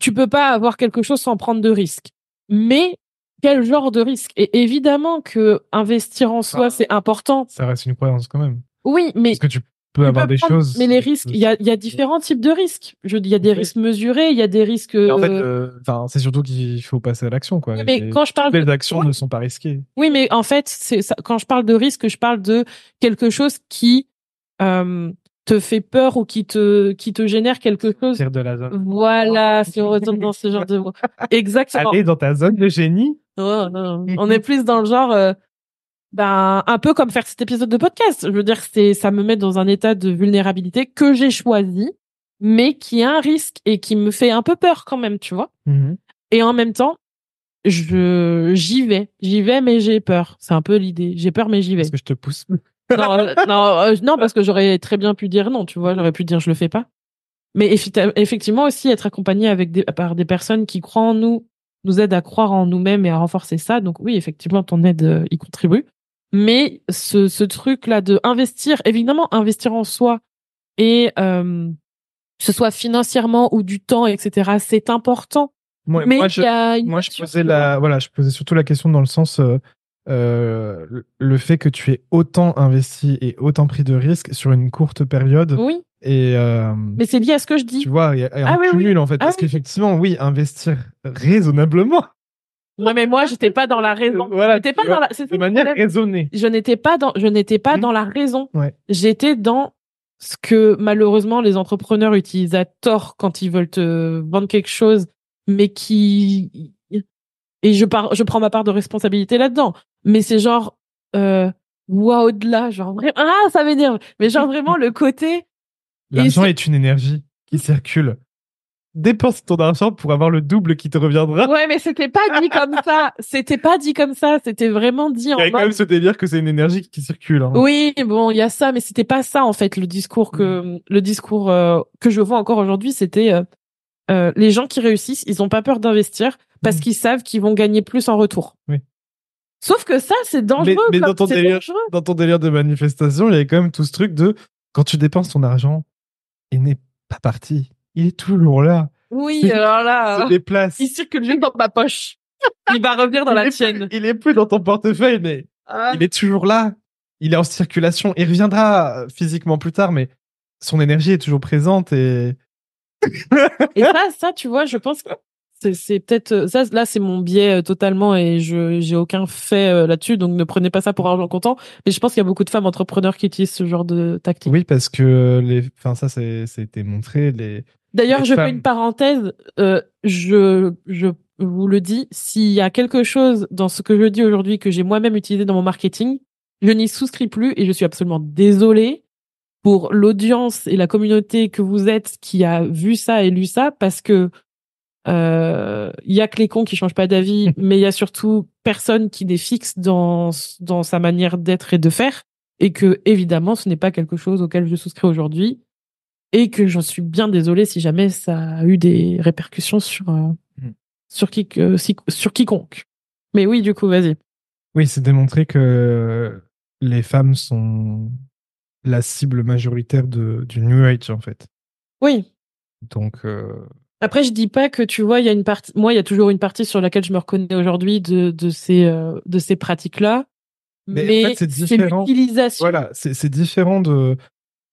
[SPEAKER 1] tu peux pas avoir quelque chose sans prendre de risques. Mais quel genre de risque? Et évidemment que investir en soi
[SPEAKER 2] Ah.
[SPEAKER 1] c'est important.
[SPEAKER 2] Ça reste une croyance quand même.
[SPEAKER 1] Oui, mais
[SPEAKER 2] Parce que tu avoir des
[SPEAKER 1] prendre-
[SPEAKER 2] choses.
[SPEAKER 1] Mais les risques, il y a, il y a différents types de risques. Il y a des
[SPEAKER 2] Oui.
[SPEAKER 1] risques mesurés, il y a des risques.
[SPEAKER 2] Mais En fait,
[SPEAKER 1] euh,
[SPEAKER 2] euh, c'est surtout qu'il faut passer à l'action, quoi.
[SPEAKER 1] mais
[SPEAKER 2] Et
[SPEAKER 1] quand je parle
[SPEAKER 2] les actions ne sont pas risquées.
[SPEAKER 1] Oui, mais en fait, c'est quand je parle de risque, je parle de quelque chose qui euh, te fait peur ou qui te qui te génère quelque chose.
[SPEAKER 2] De la zone.
[SPEAKER 1] Voilà, si on retourne dans ce genre de mots. Exactement.
[SPEAKER 2] Aller dans ta zone de génie.
[SPEAKER 1] Oh, non. On est plus dans le genre, euh, ben un peu comme faire cet épisode de podcast. Je veux dire, c'est ça me met dans un état de vulnérabilité que j'ai choisi, mais qui a un risque et qui me fait un peu peur quand même, tu vois.
[SPEAKER 2] Mhm.
[SPEAKER 1] Et en même temps, je j'y vais, j'y vais, mais j'ai peur. C'est un peu l'idée. J'ai peur, mais j'y vais.
[SPEAKER 2] Parce que je te pousse.
[SPEAKER 1] non, euh, non, euh, non, parce que j'aurais très bien pu dire non, tu vois, j'aurais pu dire je le fais pas. Mais effectivement aussi être accompagné avec des, par des personnes qui croient en nous, nous aident à croire en nous-mêmes et à renforcer ça. Donc oui, effectivement, ton aide euh, y contribue. Mais ce, ce truc-là de investir, évidemment, investir en soi et euh, que ce soit financièrement ou du temps, etc., c'est important.
[SPEAKER 2] Moi,
[SPEAKER 1] mais
[SPEAKER 2] moi,
[SPEAKER 1] il
[SPEAKER 2] je, moi, posais la, voilà, je posais surtout la question dans le sens, euh, euh, le- fait que tu aies autant investi et autant pris de risques sur une courte période.
[SPEAKER 1] Oui,
[SPEAKER 2] Et euh,
[SPEAKER 1] mais c'est lié à ce que je dis.
[SPEAKER 2] tu vois, il y a un
[SPEAKER 1] Ah oui, oui.
[SPEAKER 2] cumul en fait.
[SPEAKER 1] Ah
[SPEAKER 2] parce
[SPEAKER 1] oui.
[SPEAKER 2] qu'effectivement, oui, investir raisonnablement,
[SPEAKER 1] Ouais, mais moi, j'étais pas dans la raison.
[SPEAKER 2] Voilà,
[SPEAKER 1] J'étais pas dans la.
[SPEAKER 2] de manière
[SPEAKER 1] problème.
[SPEAKER 2] raisonnée.
[SPEAKER 1] je n'étais pas dans je n'étais pas
[SPEAKER 2] Mhm.
[SPEAKER 1] dans la raison.
[SPEAKER 2] Ouais.
[SPEAKER 1] J'étais dans ce que malheureusement les entrepreneurs utilisent à tort quand ils veulent te vendre quelque chose, mais qui et je pars, je prends ma part de responsabilité là-dedans. Mais c'est genre euh, wow au-delà, genre vraiment ah ça m'énerve. Mais genre vraiment le côté
[SPEAKER 2] L'argent est une énergie qui circule. Dépense ton argent pour avoir le double qui te reviendra.
[SPEAKER 1] ouais mais c'était pas dit comme ça. C'était pas dit comme ça. C'était vraiment dit
[SPEAKER 2] Il
[SPEAKER 1] en
[SPEAKER 2] y a quand même ce délire que c'est une énergie qui circule. hein.
[SPEAKER 1] Oui, bon, il y a ça, mais c'était pas ça en fait le discours que le discours euh, que je vois encore aujourd'hui, c'était euh, euh, les gens qui réussissent, ils ont pas peur d'investir parce
[SPEAKER 2] Mhm.
[SPEAKER 1] qu'ils savent qu'ils vont gagner plus en retour.
[SPEAKER 2] Oui.
[SPEAKER 1] Sauf que ça, c'est dangereux.
[SPEAKER 2] mais
[SPEAKER 1] comme-
[SPEAKER 2] dans ton délire-
[SPEAKER 1] dangereux.
[SPEAKER 2] Dans ton délire de manifestation, il y avait quand même tout ce truc de quand tu dépenses ton argent, il n'est pas parti. Il est toujours là.
[SPEAKER 1] Oui, alors
[SPEAKER 2] Il
[SPEAKER 1] là,
[SPEAKER 2] se déplace.
[SPEAKER 1] il circule juste dans ma poche. Il va revenir dans
[SPEAKER 2] Il
[SPEAKER 1] la tienne.
[SPEAKER 2] plus- il est plus dans ton portefeuille, mais
[SPEAKER 1] Ah.
[SPEAKER 2] il est toujours là. Il est en circulation. Il reviendra physiquement plus tard, mais son énergie est toujours présente et
[SPEAKER 1] Et ça, ça, tu vois, je pense que c'est, peut-être euh, ça. Là, c'est mon biais euh, totalement, et je j'ai aucun fait euh, là-dessus, donc ne prenez pas ça pour argent comptant. Mais je pense qu'il y a beaucoup de femmes entrepreneurs qui utilisent ce genre de tactique.
[SPEAKER 2] oui parce que les, enfin ça c'est, c'était montré les.
[SPEAKER 1] D'ailleurs, je fais une parenthèse. euh, je je vous le dis, s'il y a quelque chose dans ce que je dis aujourd'hui que j'ai moi-même utilisé dans mon marketing, je n'y souscris plus et je suis absolument désolée pour l'audience et la communauté que vous êtes qui a vu ça et lu ça parce que euh, il y a que les cons qui changent pas d'avis, mais il y a surtout personne qui n'est fixe dans dans sa manière d'être et de faire et que évidemment ce n'est pas quelque chose auquel je souscris aujourd'hui et que j'en suis bien désolée si jamais ça a eu des répercussions sur euh,
[SPEAKER 2] Mm.
[SPEAKER 1] sur qui si- sur quiconque. Mais oui, du coup, vas-y.
[SPEAKER 2] Oui, c'est démontré que les femmes sont la cible majoritaire de, du New Age en fait.
[SPEAKER 1] Oui.
[SPEAKER 2] Donc euh,
[SPEAKER 1] Après, je dis pas que tu vois, il y a une partie. Moi, il y a toujours une partie sur laquelle je me reconnais aujourd'hui de de ces euh, de ces pratiques-là.
[SPEAKER 2] Mais
[SPEAKER 1] Mais,
[SPEAKER 2] en fait, c'est
[SPEAKER 1] c'est
[SPEAKER 2] différent.
[SPEAKER 1] l'utilisation.
[SPEAKER 2] Voilà, c'est c'est différent de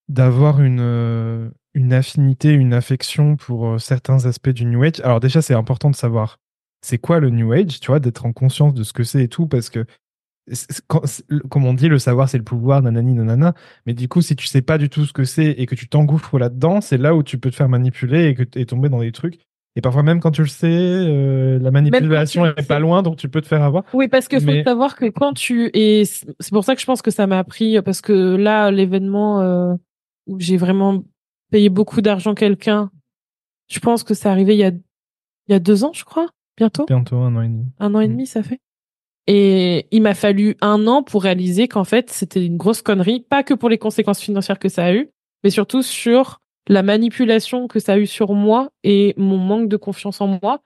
[SPEAKER 2] d'avoir une euh, une affinité, une affection pour euh, certains aspects du New Age. Alors déjà, c'est important de savoir c'est quoi le New Age, tu vois, d'être en conscience de ce que c'est et tout, parce que quand- comme on dit, le savoir c'est le pouvoir, nanani, nanana. Mais du coup, si tu sais pas du tout ce que c'est et que tu t'engouffres là-dedans, c'est là où tu peux te faire manipuler et que et tomber dans des trucs. Et parfois même quand tu le sais, euh, la manipulation est pas loin, donc tu peux te faire avoir.
[SPEAKER 1] Oui, parce que faut savoir que quand tu et c'est pour ça que je pense que ça m'a appris parce que là l'événement euh, où j'ai vraiment payé beaucoup d'argent quelqu'un, je pense que c'est arrivé il y a il y a deux ans, je crois, bientôt,
[SPEAKER 2] Bientôt un an et demi.
[SPEAKER 1] un an et
[SPEAKER 2] Mm.
[SPEAKER 1] demi, ça fait. Et il m'a fallu un an pour réaliser qu'en fait c'était une grosse connerie, pas que pour les conséquences financières que ça a eu, mais surtout sur la manipulation que ça a eu sur moi et mon manque de confiance en moi.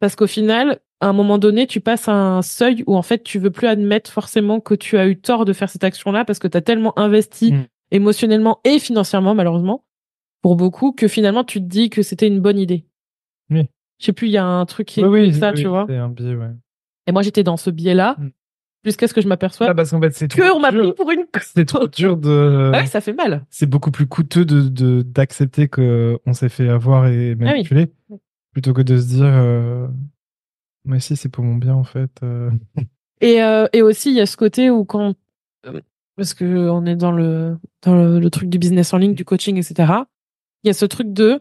[SPEAKER 1] Parce qu'au final, à un moment donné, tu passes à un seuil où en fait, tu veux plus admettre forcément que tu as eu tort de faire cette action-là parce que tu as tellement investi
[SPEAKER 2] Mm.
[SPEAKER 1] Émotionnellement et financièrement, malheureusement, pour beaucoup, que finalement, tu te dis que c'était une bonne idée.
[SPEAKER 2] Oui.
[SPEAKER 1] Je sais plus, il y a un truc qui est
[SPEAKER 2] Oui, oui,
[SPEAKER 1] ça,
[SPEAKER 2] oui,
[SPEAKER 1] tu vois.
[SPEAKER 2] C'est un biais, ouais.
[SPEAKER 1] Et moi, j'étais dans ce biais-là
[SPEAKER 2] Mm.
[SPEAKER 1] jusqu'à ce que je m'aperçoive
[SPEAKER 2] Ah, parce qu'en fait, c'est
[SPEAKER 1] que on m'a pris pour une.
[SPEAKER 2] C'est trop dur de.
[SPEAKER 1] Ah ouais, ça fait mal.
[SPEAKER 2] C'est beaucoup plus coûteux de d'accepter que on s'est fait avoir et manipuler
[SPEAKER 1] Oui.
[SPEAKER 2] plutôt que de se dire. euh, Mais si, c'est pour mon bien en fait. euh.
[SPEAKER 1] Et, euh, et aussi, il y a ce côté où quand parce que on est dans le dans le, truc du business en ligne, du coaching, etc. Il y a ce truc de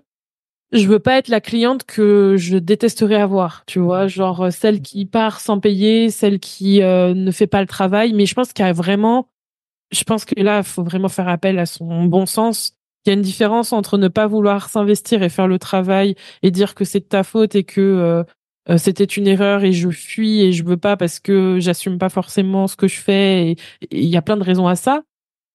[SPEAKER 1] je veux pas être la cliente que je détesterais avoir, tu vois, genre euh, celle qui part sans payer, celle qui euh, ne fait pas le travail. Mais je pense qu'il y a vraiment, je pense que là, faut vraiment faire appel à son bon sens. Il y a une différence entre ne pas vouloir s'investir et faire le travail et dire que c'est de ta faute et que euh, c'était une erreur et je fuis et je veux pas parce que j'assume pas forcément ce que je fais et il y a plein de raisons à ça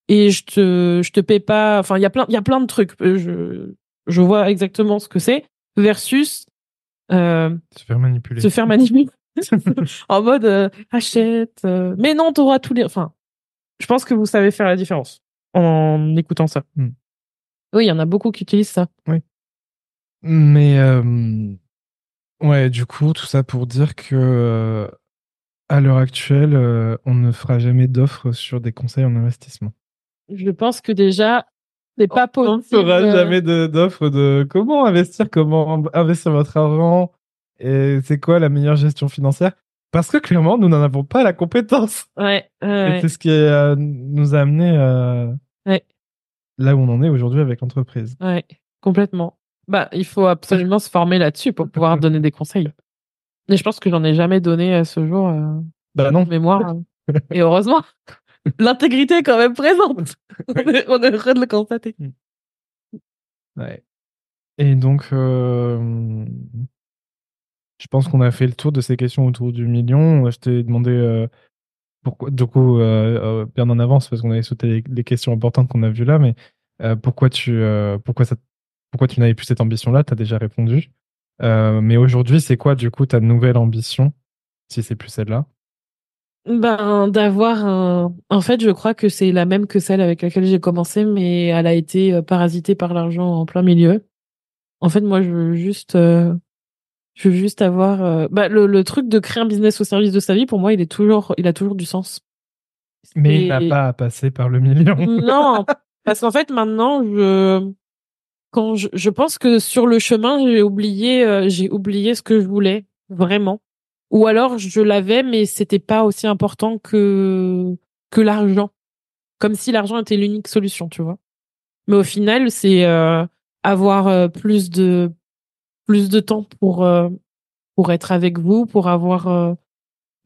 [SPEAKER 1] et je te je te paie pas enfin il y a plein il y a plein de trucs je je vois exactement ce que c'est, versus
[SPEAKER 2] euh, se faire manipuler.
[SPEAKER 1] Se faire manipuler. en mode euh, achète. Euh, mais non, t'auras tous les. Enfin, je pense que vous savez faire la différence en écoutant ça. Hmm. Oui, il y en a beaucoup qui utilisent ça.
[SPEAKER 2] Oui. Mais ouais, du coup, tout ça pour dire que à l'heure actuelle, on ne fera jamais d'offres sur des conseils en investissement.
[SPEAKER 1] Je pense que déjà, c'est pas possible. On ne
[SPEAKER 2] fera euh. jamais d'offre de, comment investir, comment investir votre argent et c'est quoi la meilleure gestion financière? Parce que clairement, nous n'en avons pas la compétence.
[SPEAKER 1] Ouais. et
[SPEAKER 2] c'est ce qui euh, nous a amené euh, là où on en est aujourd'hui avec l'entreprise.
[SPEAKER 1] Ouais, complètement. Bah, il faut absolument se former là-dessus pour pouvoir donner des conseils. Et je pense que j'en ai jamais donné à ce jour.
[SPEAKER 2] bah non.
[SPEAKER 1] Mémoire. Hein. et heureusement. L'intégrité est quand même présente. on, est, heureux de le constater. Hmm.
[SPEAKER 2] Ouais. Et donc, euh, je pense qu'on a fait le tour de ces questions autour du million. Je t'ai demandé euh, pourquoi, du coup, euh, bien en avance, parce qu'on avait sauté les, questions importantes qu'on a vues là, mais pourquoi tu, pourquoi ça, pourquoi tu n'avais plus cette ambition-là Tu as déjà répondu. mais aujourd'hui, c'est quoi, du coup, ta nouvelle ambition, si c'est plus celle-là?
[SPEAKER 1] Ben, d'avoir un. En fait, je crois que c'est la même que celle avec laquelle j'ai commencé, mais elle a été euh, parasitée par l'argent en plein milieu. En fait, moi, je veux juste, euh, je veux juste avoir. Euh, le, le truc de créer un business au service de sa vie, pour moi, il est toujours, il a toujours du sens.
[SPEAKER 2] Mais il n'a pas à passer par le million.
[SPEAKER 1] non, parce qu'en fait, maintenant, je, quand je, je pense que sur le chemin, j'ai oublié, j'ai oublié ce que je voulais vraiment. Ou alors je l'avais, mais c'était pas aussi important que que l'argent, comme si l'argent était l'unique solution, tu vois. Mais au final, c'est euh, avoir euh, plus de plus de temps pour euh, pour être avec vous, pour avoir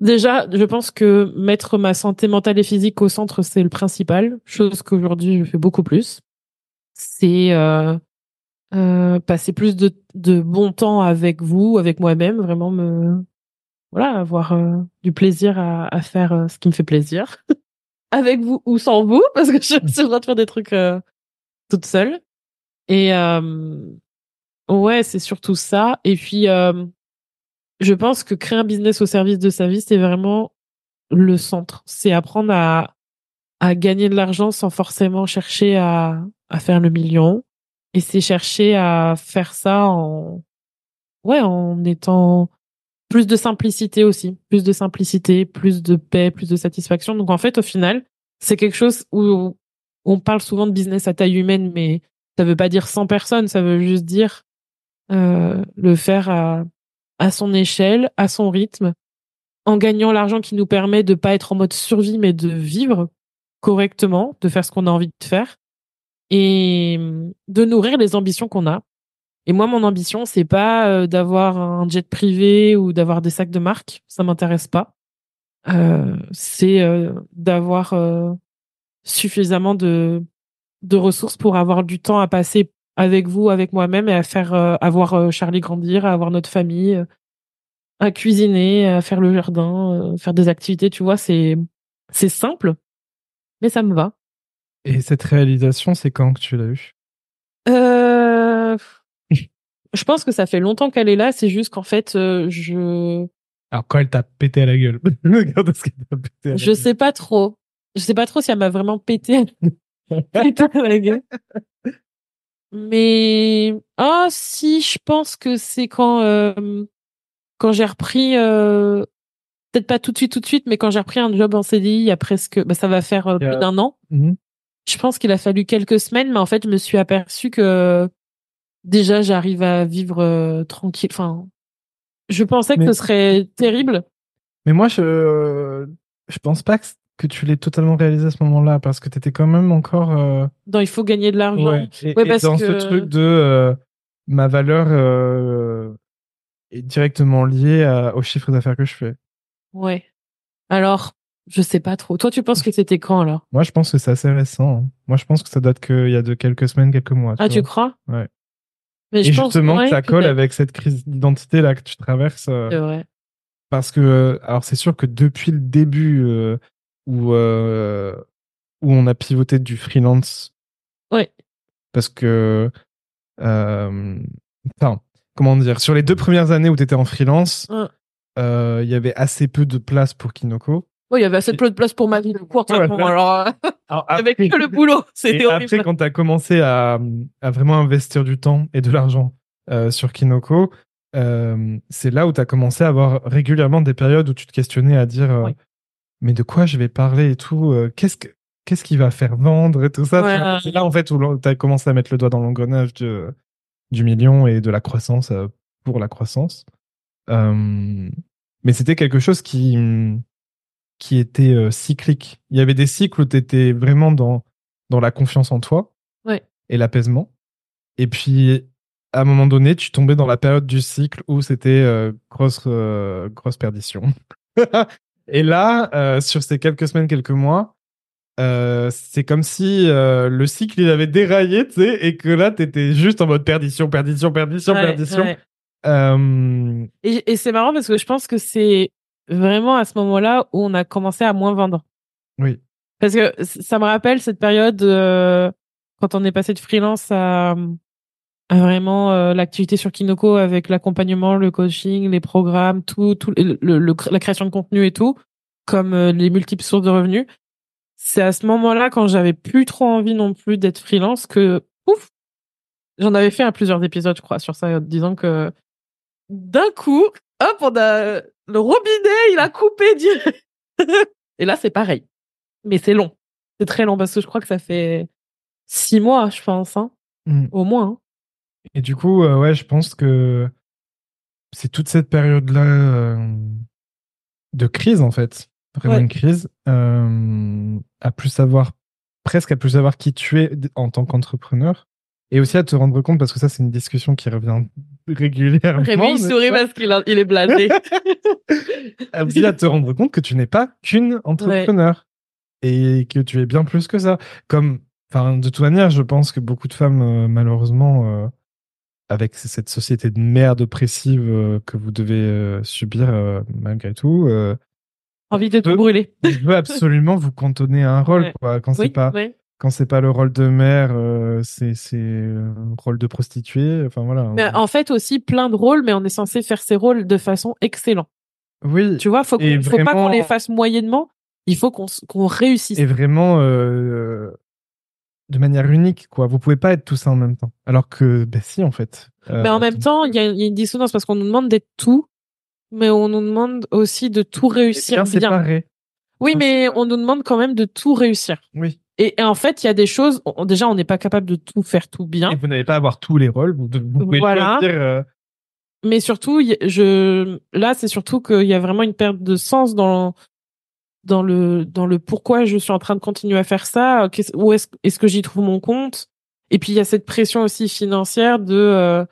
[SPEAKER 1] déjà, je pense que mettre ma santé mentale et physique au centre, c'est le principal, chose qu'aujourd'hui je fais beaucoup plus. C'est passer plus de de bon temps avec vous, avec moi-même, vraiment me voilà, avoir euh, du plaisir à, à faire euh, ce qui me fait plaisir. Avec vous ou sans vous, parce que je suis le droit de faire des trucs euh, toute seule. Et ouais, c'est surtout ça. Et puis, je pense que créer un business au service de sa vie, c'est vraiment le centre. C'est apprendre à, à gagner de l'argent sans forcément chercher à, à faire le million. Et c'est chercher à faire ça en, ouais, en étant plus de simplicité aussi, plus de simplicité, plus de paix, plus de satisfaction. Donc en fait, au final, c'est quelque chose où on parle souvent de business à taille humaine, mais ça veut pas dire 100 personnes, ça veut juste dire euh, le faire à, à son échelle, à son rythme, en gagnant l'argent qui nous permet de pas être en mode survie, mais de vivre correctement, de faire ce qu'on a envie de faire et de nourrir les ambitions qu'on a et moi, mon ambition, c'est pas euh, d'avoir un jet privé ou d'avoir des sacs de marque. Ça m'intéresse pas. Euh, c'est euh, d'avoir suffisamment de de ressources pour avoir du temps à passer avec vous, avec moi-même et à faire avoir Charlie grandir, à avoir notre famille, à cuisiner, à faire le jardin, faire des activités. Tu vois, c'est c'est simple, mais ça me va.
[SPEAKER 2] Et cette réalisation, c'est quand que tu l'as eue?
[SPEAKER 1] Euh, je pense que ça fait longtemps qu'elle est là, c'est juste qu'en fait, euh, je.
[SPEAKER 2] Alors, quand elle t'a pété à la gueule. Regarde ce qu'elle t'a pété
[SPEAKER 1] à la je sais pas trop. Je sais pas trop si elle m'a vraiment pété, pété à la gueule. Mais. Ah, si, je pense que c'est quand. Euh, quand j'ai repris. Euh, peut-être pas tout de suite, tout de suite, mais quand j'ai repris un job en CDI il y a presque. Bah, ça va faire euh, plus d'un an. Mhm. Je pense qu'il a fallu quelques semaines, mais en fait, je me suis aperçu que déjà j'arrive à vivre euh, tranquille. Enfin, je pensais que ce serait terrible.
[SPEAKER 2] Mais moi, je je pense pas que que tu l'aies totalement réalisé à ce moment-là, parce que tu étais quand même encore. euh,
[SPEAKER 1] Non, il faut gagner de l'argent.
[SPEAKER 2] ouais, et,
[SPEAKER 1] Ouais,
[SPEAKER 2] et
[SPEAKER 1] parce
[SPEAKER 2] dans
[SPEAKER 1] que-
[SPEAKER 2] ce truc de euh, ma valeur euh, est directement liée à- au chiffre d'affaires que je fais.
[SPEAKER 1] Ouais. Alors, je sais pas trop. Toi, tu penses que c'était quand alors?
[SPEAKER 2] Moi, je pense que c'est assez récent. hein. Moi, je pense que ça date qu'il y a de quelques semaines, quelques mois.
[SPEAKER 1] Ah, tu crois?
[SPEAKER 2] Ouais.
[SPEAKER 1] Mais
[SPEAKER 2] Et
[SPEAKER 1] pense
[SPEAKER 2] justement, que ça colle avec cette crise d'identité là que tu traverses. euh,
[SPEAKER 1] C'est vrai.
[SPEAKER 2] parce que, euh, alors, c'est sûr que depuis le début euh, où, euh, où on a pivoté du freelance,
[SPEAKER 1] Ouais.
[SPEAKER 2] parce que, enfin, comment dire, sur les deux premières années où tu étais en freelance,
[SPEAKER 1] Ouais.
[SPEAKER 2] euh, il y avait assez peu de place pour Kinoko.
[SPEAKER 1] Ouais, il y avait assez peu de place pour ma vie de courte.
[SPEAKER 2] Ouais, ouais.
[SPEAKER 1] alors, euh,
[SPEAKER 2] Alors,
[SPEAKER 1] avec que le boulot, c'était horrible.
[SPEAKER 2] après, quand tu as commencé à, à vraiment investir du temps et de l'argent euh, sur Kinoko, euh, c'est là où tu as commencé à avoir régulièrement des périodes où tu te questionnais à dire
[SPEAKER 1] Oui.
[SPEAKER 2] mais de quoi je vais parler et tout qu'est-ce que qu'est-ce qui va faire vendre et tout ça
[SPEAKER 1] Ouais,
[SPEAKER 2] c'est là en fait où tu as commencé à mettre le doigt dans l'engrenage du, du million et de la croissance pour la croissance mais c'était quelque chose qui qui était euh, cyclique il y avait des cycles où tu étais vraiment dans dans la confiance en toi
[SPEAKER 1] Ouais.
[SPEAKER 2] et l'apaisement et puis à un moment donné, tu tombais dans la période du cycle où c'était euh, grosse, euh, grosse perdition. et là, euh, sur ces quelques semaines, quelques mois, c'est comme si le cycle il avait déraillé, tu sais, et que là, t'étais juste en mode perdition, perdition, perdition,
[SPEAKER 1] Ouais,
[SPEAKER 2] perdition.
[SPEAKER 1] ouais. Et, et c'est marrant parce que je pense que c'est vraiment à ce moment-là où on a commencé à moins vendre.
[SPEAKER 2] oui,
[SPEAKER 1] Parce que ça me rappelle cette période euh, quand on est passé de freelance à, à vraiment euh, l'activité sur Kinoko avec l'accompagnement, le coaching, les programmes, tout, tout le, le- le- la création de contenu et tout, comme euh, les multiples sources de revenus. C'est à ce moment-là, quand j'avais plus trop envie non plus d'être freelance, que ouf, j'en avais fait à plusieurs épisodes, je crois, sur ça, disant que d'un coup, hop, on a le robinet, il a coupé direct. et là, c'est pareil, mais c'est long. C'est très long parce que je crois que ça fait six mois, je pense, hein,
[SPEAKER 2] Mm.
[SPEAKER 1] au moins. hein.
[SPEAKER 2] Et du coup, euh, ouais, je pense que c'est toute cette période-là euh, de crise, en fait, vraiment
[SPEAKER 1] Ouais.
[SPEAKER 2] une crise, euh, à plus savoir, presque à plus savoir qui tu es en tant qu'entrepreneur, et aussi à te rendre compte, parce que ça, c'est une discussion qui revient régulièrement.
[SPEAKER 1] Rémi, il sourit
[SPEAKER 2] pas
[SPEAKER 1] parce qu'il a- il est blasé.
[SPEAKER 2] aussi à te rendre compte que tu n'es pas qu'une entrepreneur et que tu es bien plus que ça. Comme, enfin, de toute manière, je pense que beaucoup de femmes, euh, malheureusement, euh, avec cette société de merde oppressive euh, que vous devez euh, subir euh, malgré tout, euh,
[SPEAKER 1] Envie de tout brûler.
[SPEAKER 2] veut absolument vous cantonner à un rôle.
[SPEAKER 1] Ouais.
[SPEAKER 2] Quoi. Quand c'est
[SPEAKER 1] Oui,
[SPEAKER 2] pas
[SPEAKER 1] oui.
[SPEAKER 2] Quand c'est pas le rôle de mère, euh, c'est c'est un rôle de prostituée. Enfin voilà.
[SPEAKER 1] Mais en fait aussi plein de rôles, mais on est censé faire ces rôles de façon excellente.
[SPEAKER 2] oui.
[SPEAKER 1] Tu vois, faut, faut pas qu'on les fasse moyennement. Il faut qu'on qu'on réussisse.
[SPEAKER 2] et vraiment euh, de manière unique quoi vous pouvez pas être tout ça en même temps alors que ben si en fait Euh,
[SPEAKER 1] Mais en même temps, il y, a il y a une dissonance parce qu'on nous demande d'être tout, mais on nous demande aussi de tout
[SPEAKER 2] bien
[SPEAKER 1] réussir bien.
[SPEAKER 2] séparé
[SPEAKER 1] Oui, mais on nous demande quand même de tout réussir.
[SPEAKER 2] oui
[SPEAKER 1] Et, et en fait, il y a des choses. on- déjà, on n'est pas capable de tout faire tout bien.
[SPEAKER 2] et vous n'allez pas avoir tous les rôles vous, vous pouvez
[SPEAKER 1] Voilà.
[SPEAKER 2] choisir euh,
[SPEAKER 1] Mais surtout, je là, c'est surtout qu'il y a vraiment une perte de sens dans dans le dans le pourquoi je suis en train de continuer à faire ça. Où est-ce est-ce que j'y trouve mon compte? Et puis il y a cette pression aussi financière de euh,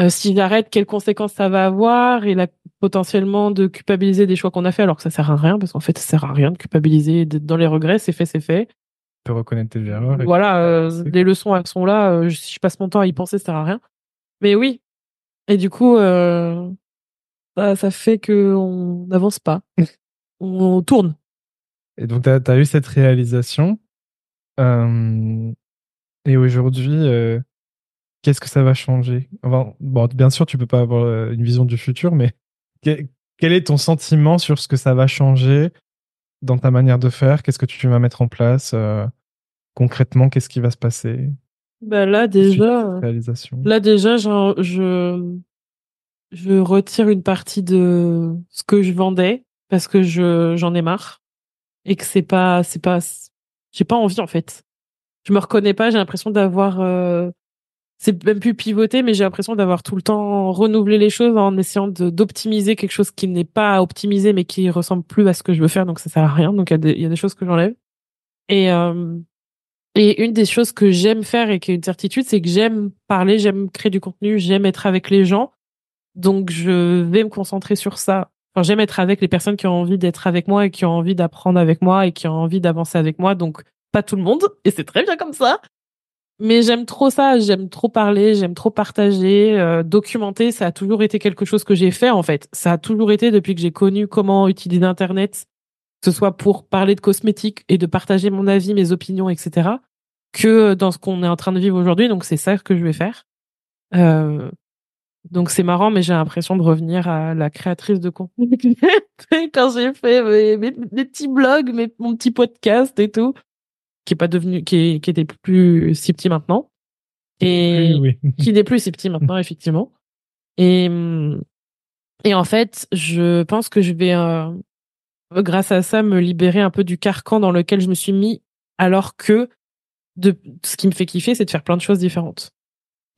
[SPEAKER 1] euh, si j'arrête, quelles conséquences ça va avoir? Et la, potentiellement de culpabiliser des choix qu'on a fait alors que ça sert à rien parce qu'en fait ça sert à rien de culpabiliser, d'être dans les regrets, c'est fait, c'est fait.
[SPEAKER 2] Peux reconnaître tes erreurs
[SPEAKER 1] Voilà, euh, les leçons elles sont là. euh, si je passe mon temps à y penser, ça sert à rien. Mais oui. Et du coup, euh, ça, ça fait que on n'avance pas. on tourne.
[SPEAKER 2] Et donc, tu as, eu cette réalisation. Et aujourd'hui, qu'est-ce que ça va changer? Enfin, bon, Bien sûr, tu peux pas avoir une vision du futur, mais que- quel est ton sentiment sur ce que ça va changer dans ta manière de faire? Qu'est-ce que tu vas mettre en place euh, Concrètement, qu'est-ce qui va se passer?
[SPEAKER 1] Bah là déjà, là déjà, je je retire une partie de ce que je vendais parce que je j'en ai marre et que c'est pas c'est pas j'ai pas envie en fait. Je me reconnais pas. J'ai l'impression d'avoir euh, c'est même plus pivoter, mais j'ai l'impression d'avoir tout le temps renouvelé les choses en essayant d'optimiser quelque chose qui n'est pas optimisé, mais qui ressemble plus à ce que je veux faire, donc ça sert à rien. Donc il y, y, a des choses que j'enlève. Et euh, et une des choses que j'aime faire et qui est une certitude, c'est que j'aime parler, j'aime créer du contenu, j'aime être avec les gens. Donc je vais me concentrer sur ça. Enfin, j'aime être avec les personnes qui ont envie d'être avec moi et qui ont envie d'apprendre avec moi et qui ont envie d'avancer avec moi. Donc pas tout le monde, et c'est très bien comme ça. Mais j'aime trop ça, j'aime trop parler, j'aime trop partager, euh, documenter. Ça a toujours été quelque chose que j'ai fait en fait. Ça a toujours été depuis que j'ai connu comment utiliser Internet, que ce soit pour parler de cosmétiques et de partager mon avis, mes opinions, etc., que dans ce qu'on est en train de vivre aujourd'hui. Donc c'est ça que je vais faire. Euh, donc c'est marrant, mais j'ai l'impression de revenir à la créatrice de contenu quand j'ai fait mes, mes, petits blogs, mes, mon petit podcast et tout qui est pas devenu, qui, est, qui était plus si petit maintenant, et qui n'est plus si petit maintenant effectivement. Et et en fait, je pense que je vais, euh, grâce à ça, me libérer un peu du carcan dans lequel je me suis mis, alors que de ce qui me fait kiffer, c'est de faire plein de choses différentes.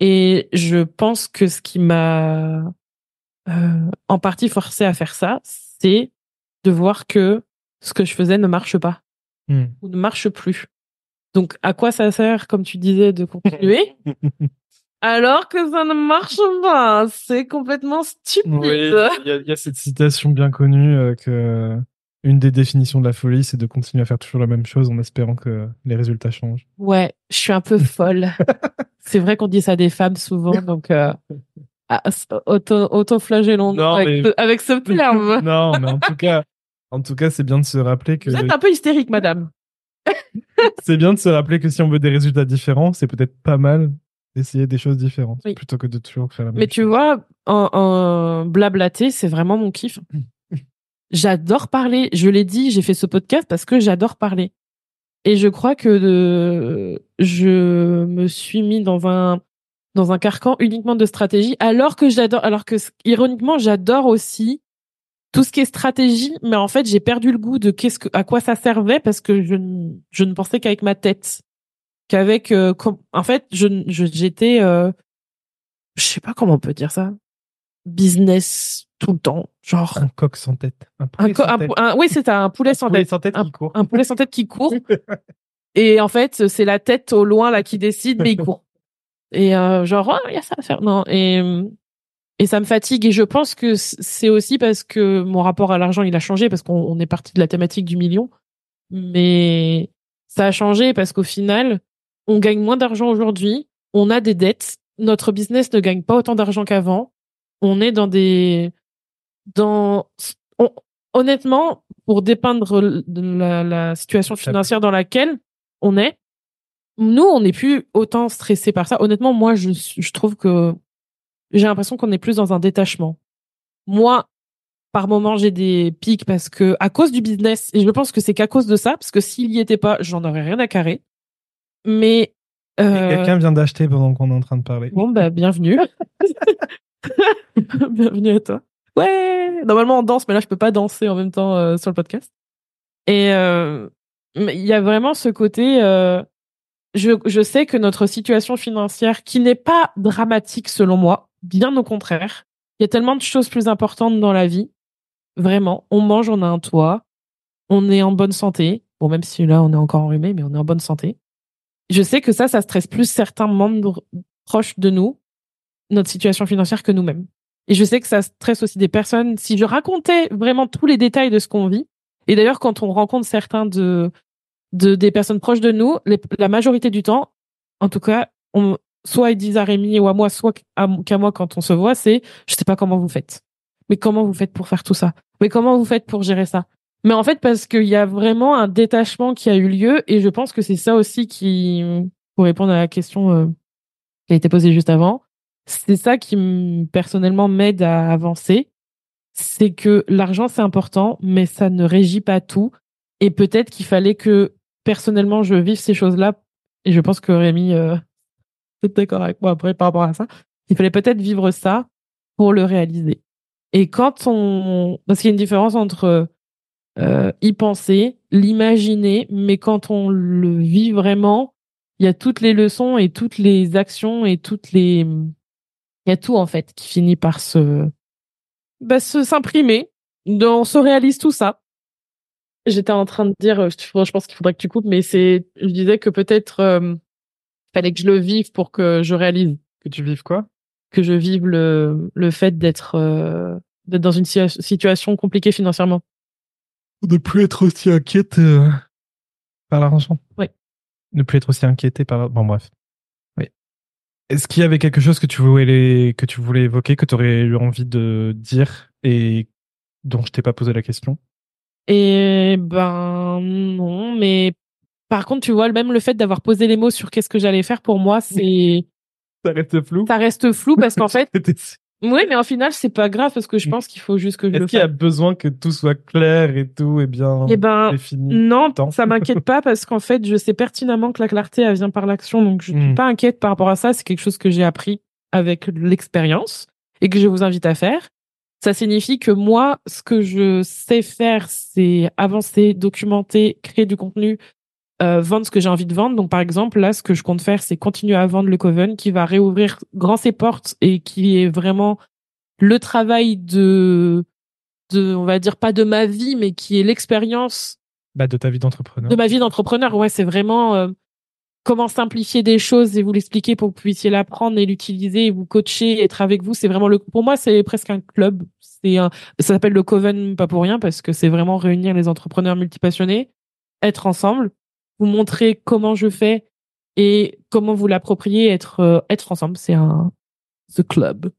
[SPEAKER 1] Et je pense que ce qui m'a euh, en partie forcé à faire ça, c'est de voir que ce que je faisais ne marche pas hmm. ou ne marche plus. Donc, à quoi ça sert, comme tu disais, de continuer alors que ça ne marche pas? C'est complètement stupide.
[SPEAKER 2] il y, a cette citation bien connue euh, que une des définitions de la folie, c'est de continuer à faire toujours la même chose en espérant que les résultats changent.
[SPEAKER 1] Ouais, je suis un peu folle. c'est vrai qu'on dit ça des femmes souvent, donc euh, ah, auto, auto-flagellons avec, avec, ce terme.
[SPEAKER 2] non, mais en tout cas, en tout cas, c'est bien de se rappeler que.
[SPEAKER 1] Vous êtes un peu hystérique, madame
[SPEAKER 2] c'est bien de se rappeler que si on veut des résultats différents, c'est peut-être pas mal d'essayer des choses différentes plutôt que de toujours faire la même
[SPEAKER 1] Mais tu vois, en, blablater, c'est vraiment mon kiff. j'adore parler. Je l'ai dit, j'ai fait ce podcast parce que j'adore parler. Et je crois que je me suis mis dans un dans un carcan uniquement de stratégie, alors que j'adore, alors que ironiquement, j'adore aussi tout ce qui est stratégie, mais en fait, j'ai perdu le goût de qu'est-ce que, à quoi ça servait parce que je, je ne pensais qu'avec ma tête, qu'avec, euh, en fait, je, j'étais, euh, je sais pas comment on peut dire ça, business tout le temps, genre
[SPEAKER 2] un coq sans tête,
[SPEAKER 1] un poulet sans tête. oui, c'est un poulet sans
[SPEAKER 2] poulet
[SPEAKER 1] tête,
[SPEAKER 2] sans tête
[SPEAKER 1] un,
[SPEAKER 2] qui court,
[SPEAKER 1] un poulet sans tête qui court. et en fait, c'est la tête au loin là qui décide, mais il court. Et euh, genre, oh, il y a ça à faire. Non. Et et ça me fatigue et je pense que c'est aussi parce que mon rapport à l'argent il a changé parce qu'on est parti de la thématique du million mais ça a changé parce qu'au final on gagne moins d'argent aujourd'hui on a des dettes notre business ne gagne pas autant d'argent qu'avant on est dans des dans honnêtement pour dépeindre la, la situation financière dans laquelle on est nous on n'est plus autant stressé par ça honnêtement moi je je trouve que j'ai l'impression qu'on est plus dans un détachement. Moi, par moment, j'ai des pics parce que, à cause du business, et je pense que c'est qu'à cause de ça, parce que s'il y était pas, j'en aurais rien à carrer. Mais,
[SPEAKER 2] euh... Quelqu'un vient d'acheter pendant qu'on est en train de parler.
[SPEAKER 1] Bon, bah, bienvenue. bienvenue à toi. Ouais, normalement on danse, mais là je peux pas danser en même temps euh, sur le podcast. Et euh, il y a vraiment ce côté, euh, je, je sais que notre situation financière, qui n'est pas dramatique selon moi, Bien au contraire. Il y a tellement de choses plus importantes dans la vie. Vraiment. On mange, on a un toit. On est en bonne santé. Bon, même si là, on est encore enrhumé, mais on est en bonne santé. Je sais que ça, ça stresse plus certains membres proches de nous, notre situation financière, que nous-mêmes. Et je sais que ça stresse aussi des personnes. Si je racontais vraiment tous les détails de ce qu'on vit, et d'ailleurs, quand on rencontre certains de, de des personnes proches de nous, la majorité du temps, en tout cas, on, soit ils disent à Rémi ou à moi, soit qu'à moi quand on se voit, c'est je sais pas comment vous faites. Mais comment vous faites pour faire tout ça? Mais comment vous faites pour gérer ça? Mais en fait, parce qu'il y a vraiment un détachement qui a eu lieu, et je pense que c'est ça aussi qui, pour répondre à la question euh, qui a été posée juste avant, c'est ça qui personnellement m'aide à avancer. C'est que l'argent c'est important, mais ça ne régit pas tout. Et peut-être qu'il fallait que personnellement je vive ces choses-là. Et je pense que Rémi euh, êtes d'accord avec moi après par rapport à ça. Il fallait peut-être vivre ça pour le réaliser. Et quand on, parce qu'il y a une différence entre euh, y penser, l'imaginer, mais quand on le vit vraiment, il y a toutes les leçons et toutes les actions et toutes les, il y a tout en fait qui finit par se, bah, se s'imprimer. On se réalise tout ça. J'étais en train de dire, je pense qu'il faudrait que tu coupes, mais c'est, je disais que peut-être euh, fallait que je le vive pour que je réalise.
[SPEAKER 2] Que tu vives quoi?
[SPEAKER 1] Que je vive le le fait d'être euh, d'être dans une situation compliquée financièrement.
[SPEAKER 2] De plus être aussi inquiète euh, par l'argent.
[SPEAKER 1] Oui.
[SPEAKER 2] Ne plus être aussi inquiété par. Bon bref. Est-ce qu'il y avait quelque chose que tu voulais que tu voulais évoquer, que tu aurais eu envie de dire et dont je t'ai pas posé la question?
[SPEAKER 1] Et ben non, mais par contre, tu vois, même le fait d'avoir posé les mots sur qu'est-ce que j'allais faire pour moi, c'est.
[SPEAKER 2] Ça reste flou?
[SPEAKER 1] Ça reste flou parce qu'en fait. Oui, mais en final, c'est pas grave parce que je pense qu'il faut juste que je
[SPEAKER 2] Est-ce qu'il y a besoin que tout soit clair et tout et bien
[SPEAKER 1] eh ben, Non, ça m'inquiète pas parce qu'en fait, je sais pertinemment que la clarté, elle vient par l'action. Donc, je suis hmm. pas inquiète par rapport à ça. C'est quelque chose que j'ai appris avec l'expérience et que je vous invite à faire. Ça signifie que moi, ce que je sais faire, c'est avancer, documenter, créer du contenu, euh, vendre ce que j'ai envie de vendre. Donc, par exemple, là, ce que je compte faire, c'est continuer à vendre le Coven qui va réouvrir grand ses portes et qui est vraiment le travail de, de, on va dire pas de ma vie, mais qui est l'expérience.
[SPEAKER 2] Bah, de ta vie d'entrepreneur.
[SPEAKER 1] De ma vie d'entrepreneur. Ouais, c'est vraiment euh, comment simplifier des choses et vous l'expliquer pour que vous puissiez l'apprendre et l'utiliser et vous coacher, être avec vous. C'est vraiment le, pour moi, c'est presque un club. C'est un, ça s'appelle le Coven pas pour rien parce que c'est vraiment réunir les entrepreneurs multipassionnés, être ensemble vous montrer comment je fais et comment vous l'approprier, être euh, être ensemble. C'est un the club,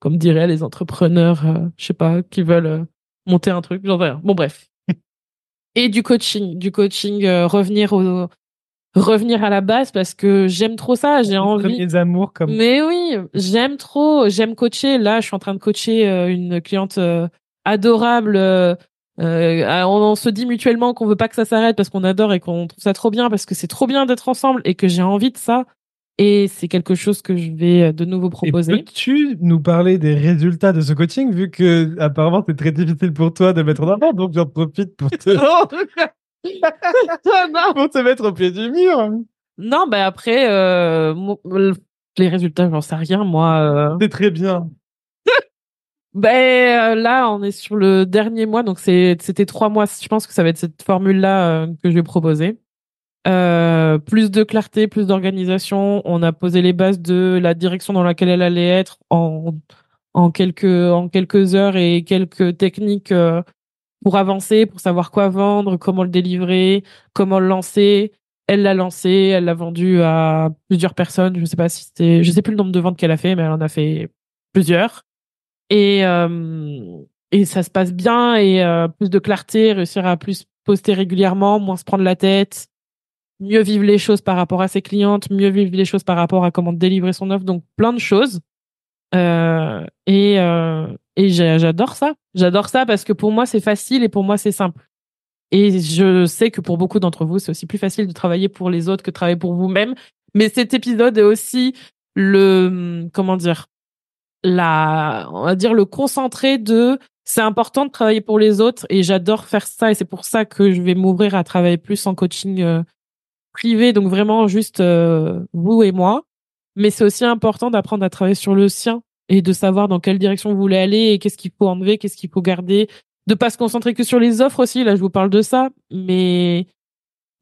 [SPEAKER 1] comme diraient les entrepreneurs, euh, je sais pas, qui veulent euh, monter un truc, j'en rien. Bon bref. et du coaching, du coaching, revenir au revenir à la base parce que j'aime trop ça, j'ai envie.
[SPEAKER 2] Les amours comme.
[SPEAKER 1] Mais oui, j'aime trop, j'aime coacher. Là, je suis en train de coacher une cliente adorable euh, on, se dit mutuellement qu'on veut pas que ça s'arrête parce qu'on adore et qu'on trouve ça trop bien parce que c'est trop bien d'être ensemble et que j'ai envie de ça. Et c'est quelque chose que je vais euh, de nouveau proposer.
[SPEAKER 2] Peux-tu nous parler des résultats de ce coaching vu que apparemment c'est très difficile pour toi de mettre en avant, donc j'en profite pour te pour te mettre au pied du mur.
[SPEAKER 1] Non, bah après euh, les résultats, j'en sais rien moi.
[SPEAKER 2] C'est très bien.
[SPEAKER 1] Ben là, on est sur le dernier mois, donc c'était trois mois. Je pense que ça va être cette formule-là euh, que je vais proposer. Euh, plus de clarté, plus d'organisation. On a posé les bases de la direction dans laquelle elle allait être en, en quelques en quelques heures et quelques techniques euh, pour avancer, pour savoir quoi vendre, comment le délivrer, comment le lancer. Elle l'a lancé, elle l'a vendu à plusieurs personnes. Je sais pas si c'était, je sais plus le nombre de ventes qu'elle a fait, mais elle en a fait plusieurs et euh, et ça se passe bien et euh, plus de clarté, réussir à plus poster régulièrement, moins se prendre la tête, mieux vivre les choses par rapport à ses clientes, mieux vivre les choses par rapport à comment délivrer son offre, donc plein de choses. Euh, et euh, et j'adore ça. J'adore ça parce que pour moi c'est facile et pour moi c'est simple. Et je sais que pour beaucoup d'entre vous c'est aussi plus facile de travailler pour les autres que de travailler pour vous-même. Mais cet épisode est aussi le comment dire la, on va dire le concentré de c'est important de travailler pour les autres et j'adore faire ça et c'est pour ça que je vais m'ouvrir à travailler plus en coaching euh, privé. Donc vraiment juste euh, vous et moi. Mais c'est aussi important d'apprendre à travailler sur le sien et de savoir dans quelle direction vous voulez aller et qu'est-ce qu'il faut enlever qu'est-ce qu'il faut garder. De pas se concentrer que sur les offres aussi. Là je vous parle de ça. Mais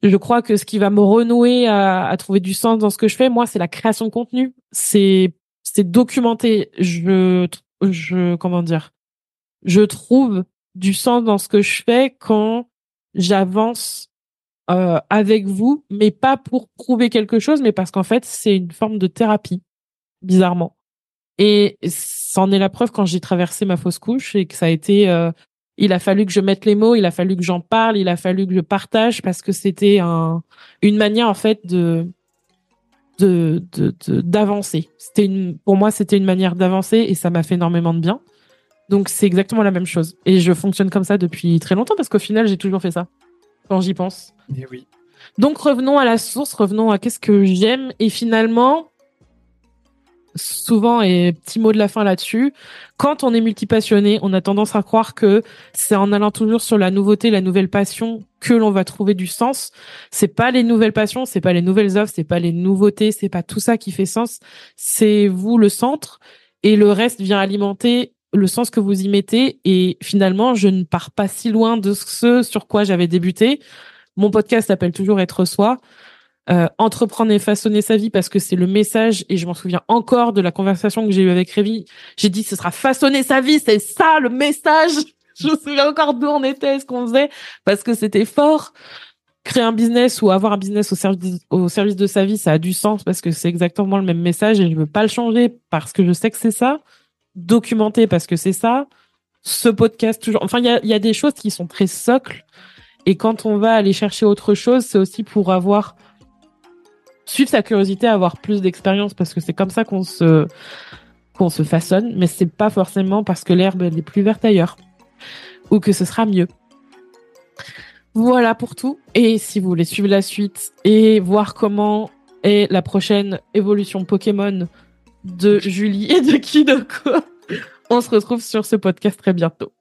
[SPEAKER 1] je crois que ce qui va me renouer à, à trouver du sens dans ce que je fais moi c'est la création de contenu. C'est c'est documenté. Je, je, comment dire, je trouve du sens dans ce que je fais quand j'avance euh, avec vous, mais pas pour prouver quelque chose, mais parce qu'en fait, c'est une forme de thérapie, bizarrement. Et c'en est la preuve quand j'ai traversé ma fausse couche et que ça a été, euh, il a fallu que je mette les mots, il a fallu que j'en parle, il a fallu que je partage parce que c'était un, une manière en fait de de d'avancer. C'était une pour moi c'était une manière d'avancer et ça m'a fait énormément de bien. Donc c'est exactement la même chose et je fonctionne comme ça depuis très longtemps parce qu'au final j'ai toujours fait ça quand j'y pense.
[SPEAKER 2] Et eh oui.
[SPEAKER 1] Donc revenons à la source, revenons à qu'est-ce que j'aime et finalement souvent, et petit mot de la fin là-dessus, quand on est multipassionné, on a tendance à croire que c'est en allant toujours sur la nouveauté, la nouvelle passion que l'on va trouver du sens. C'est pas les nouvelles passions, c'est pas les nouvelles offres, c'est pas les nouveautés, c'est pas tout ça qui fait sens. C'est vous le centre et le reste vient alimenter le sens que vous y mettez. Et finalement, je ne pars pas si loin de ce sur quoi j'avais débuté. Mon podcast s'appelle toujours Être soi. Euh, entreprendre et façonner sa vie parce que c'est le message et je m'en souviens encore de la conversation que j'ai eue avec Révi. J'ai dit ce sera façonner sa vie, c'est ça le message. Je me souviens encore d'où on était, ce qu'on faisait parce que c'était fort. Créer un business ou avoir un business au service au service de sa vie, ça a du sens parce que c'est exactement le même message et je veux pas le changer parce que je sais que c'est ça. Documenter parce que c'est ça. Ce podcast toujours. Enfin, il y a des choses qui sont très socles et quand on va aller chercher autre chose, c'est aussi pour avoir suivre sa curiosité, avoir plus d'expérience parce que c'est comme ça qu'on se qu'on se façonne, mais c'est pas forcément parce que l'herbe est plus verte ailleurs ou que ce sera mieux. Voilà pour tout. Et si vous voulez suivre la suite et voir comment est la prochaine évolution Pokémon de Julie et de Kidoko, on se retrouve sur ce podcast très bientôt.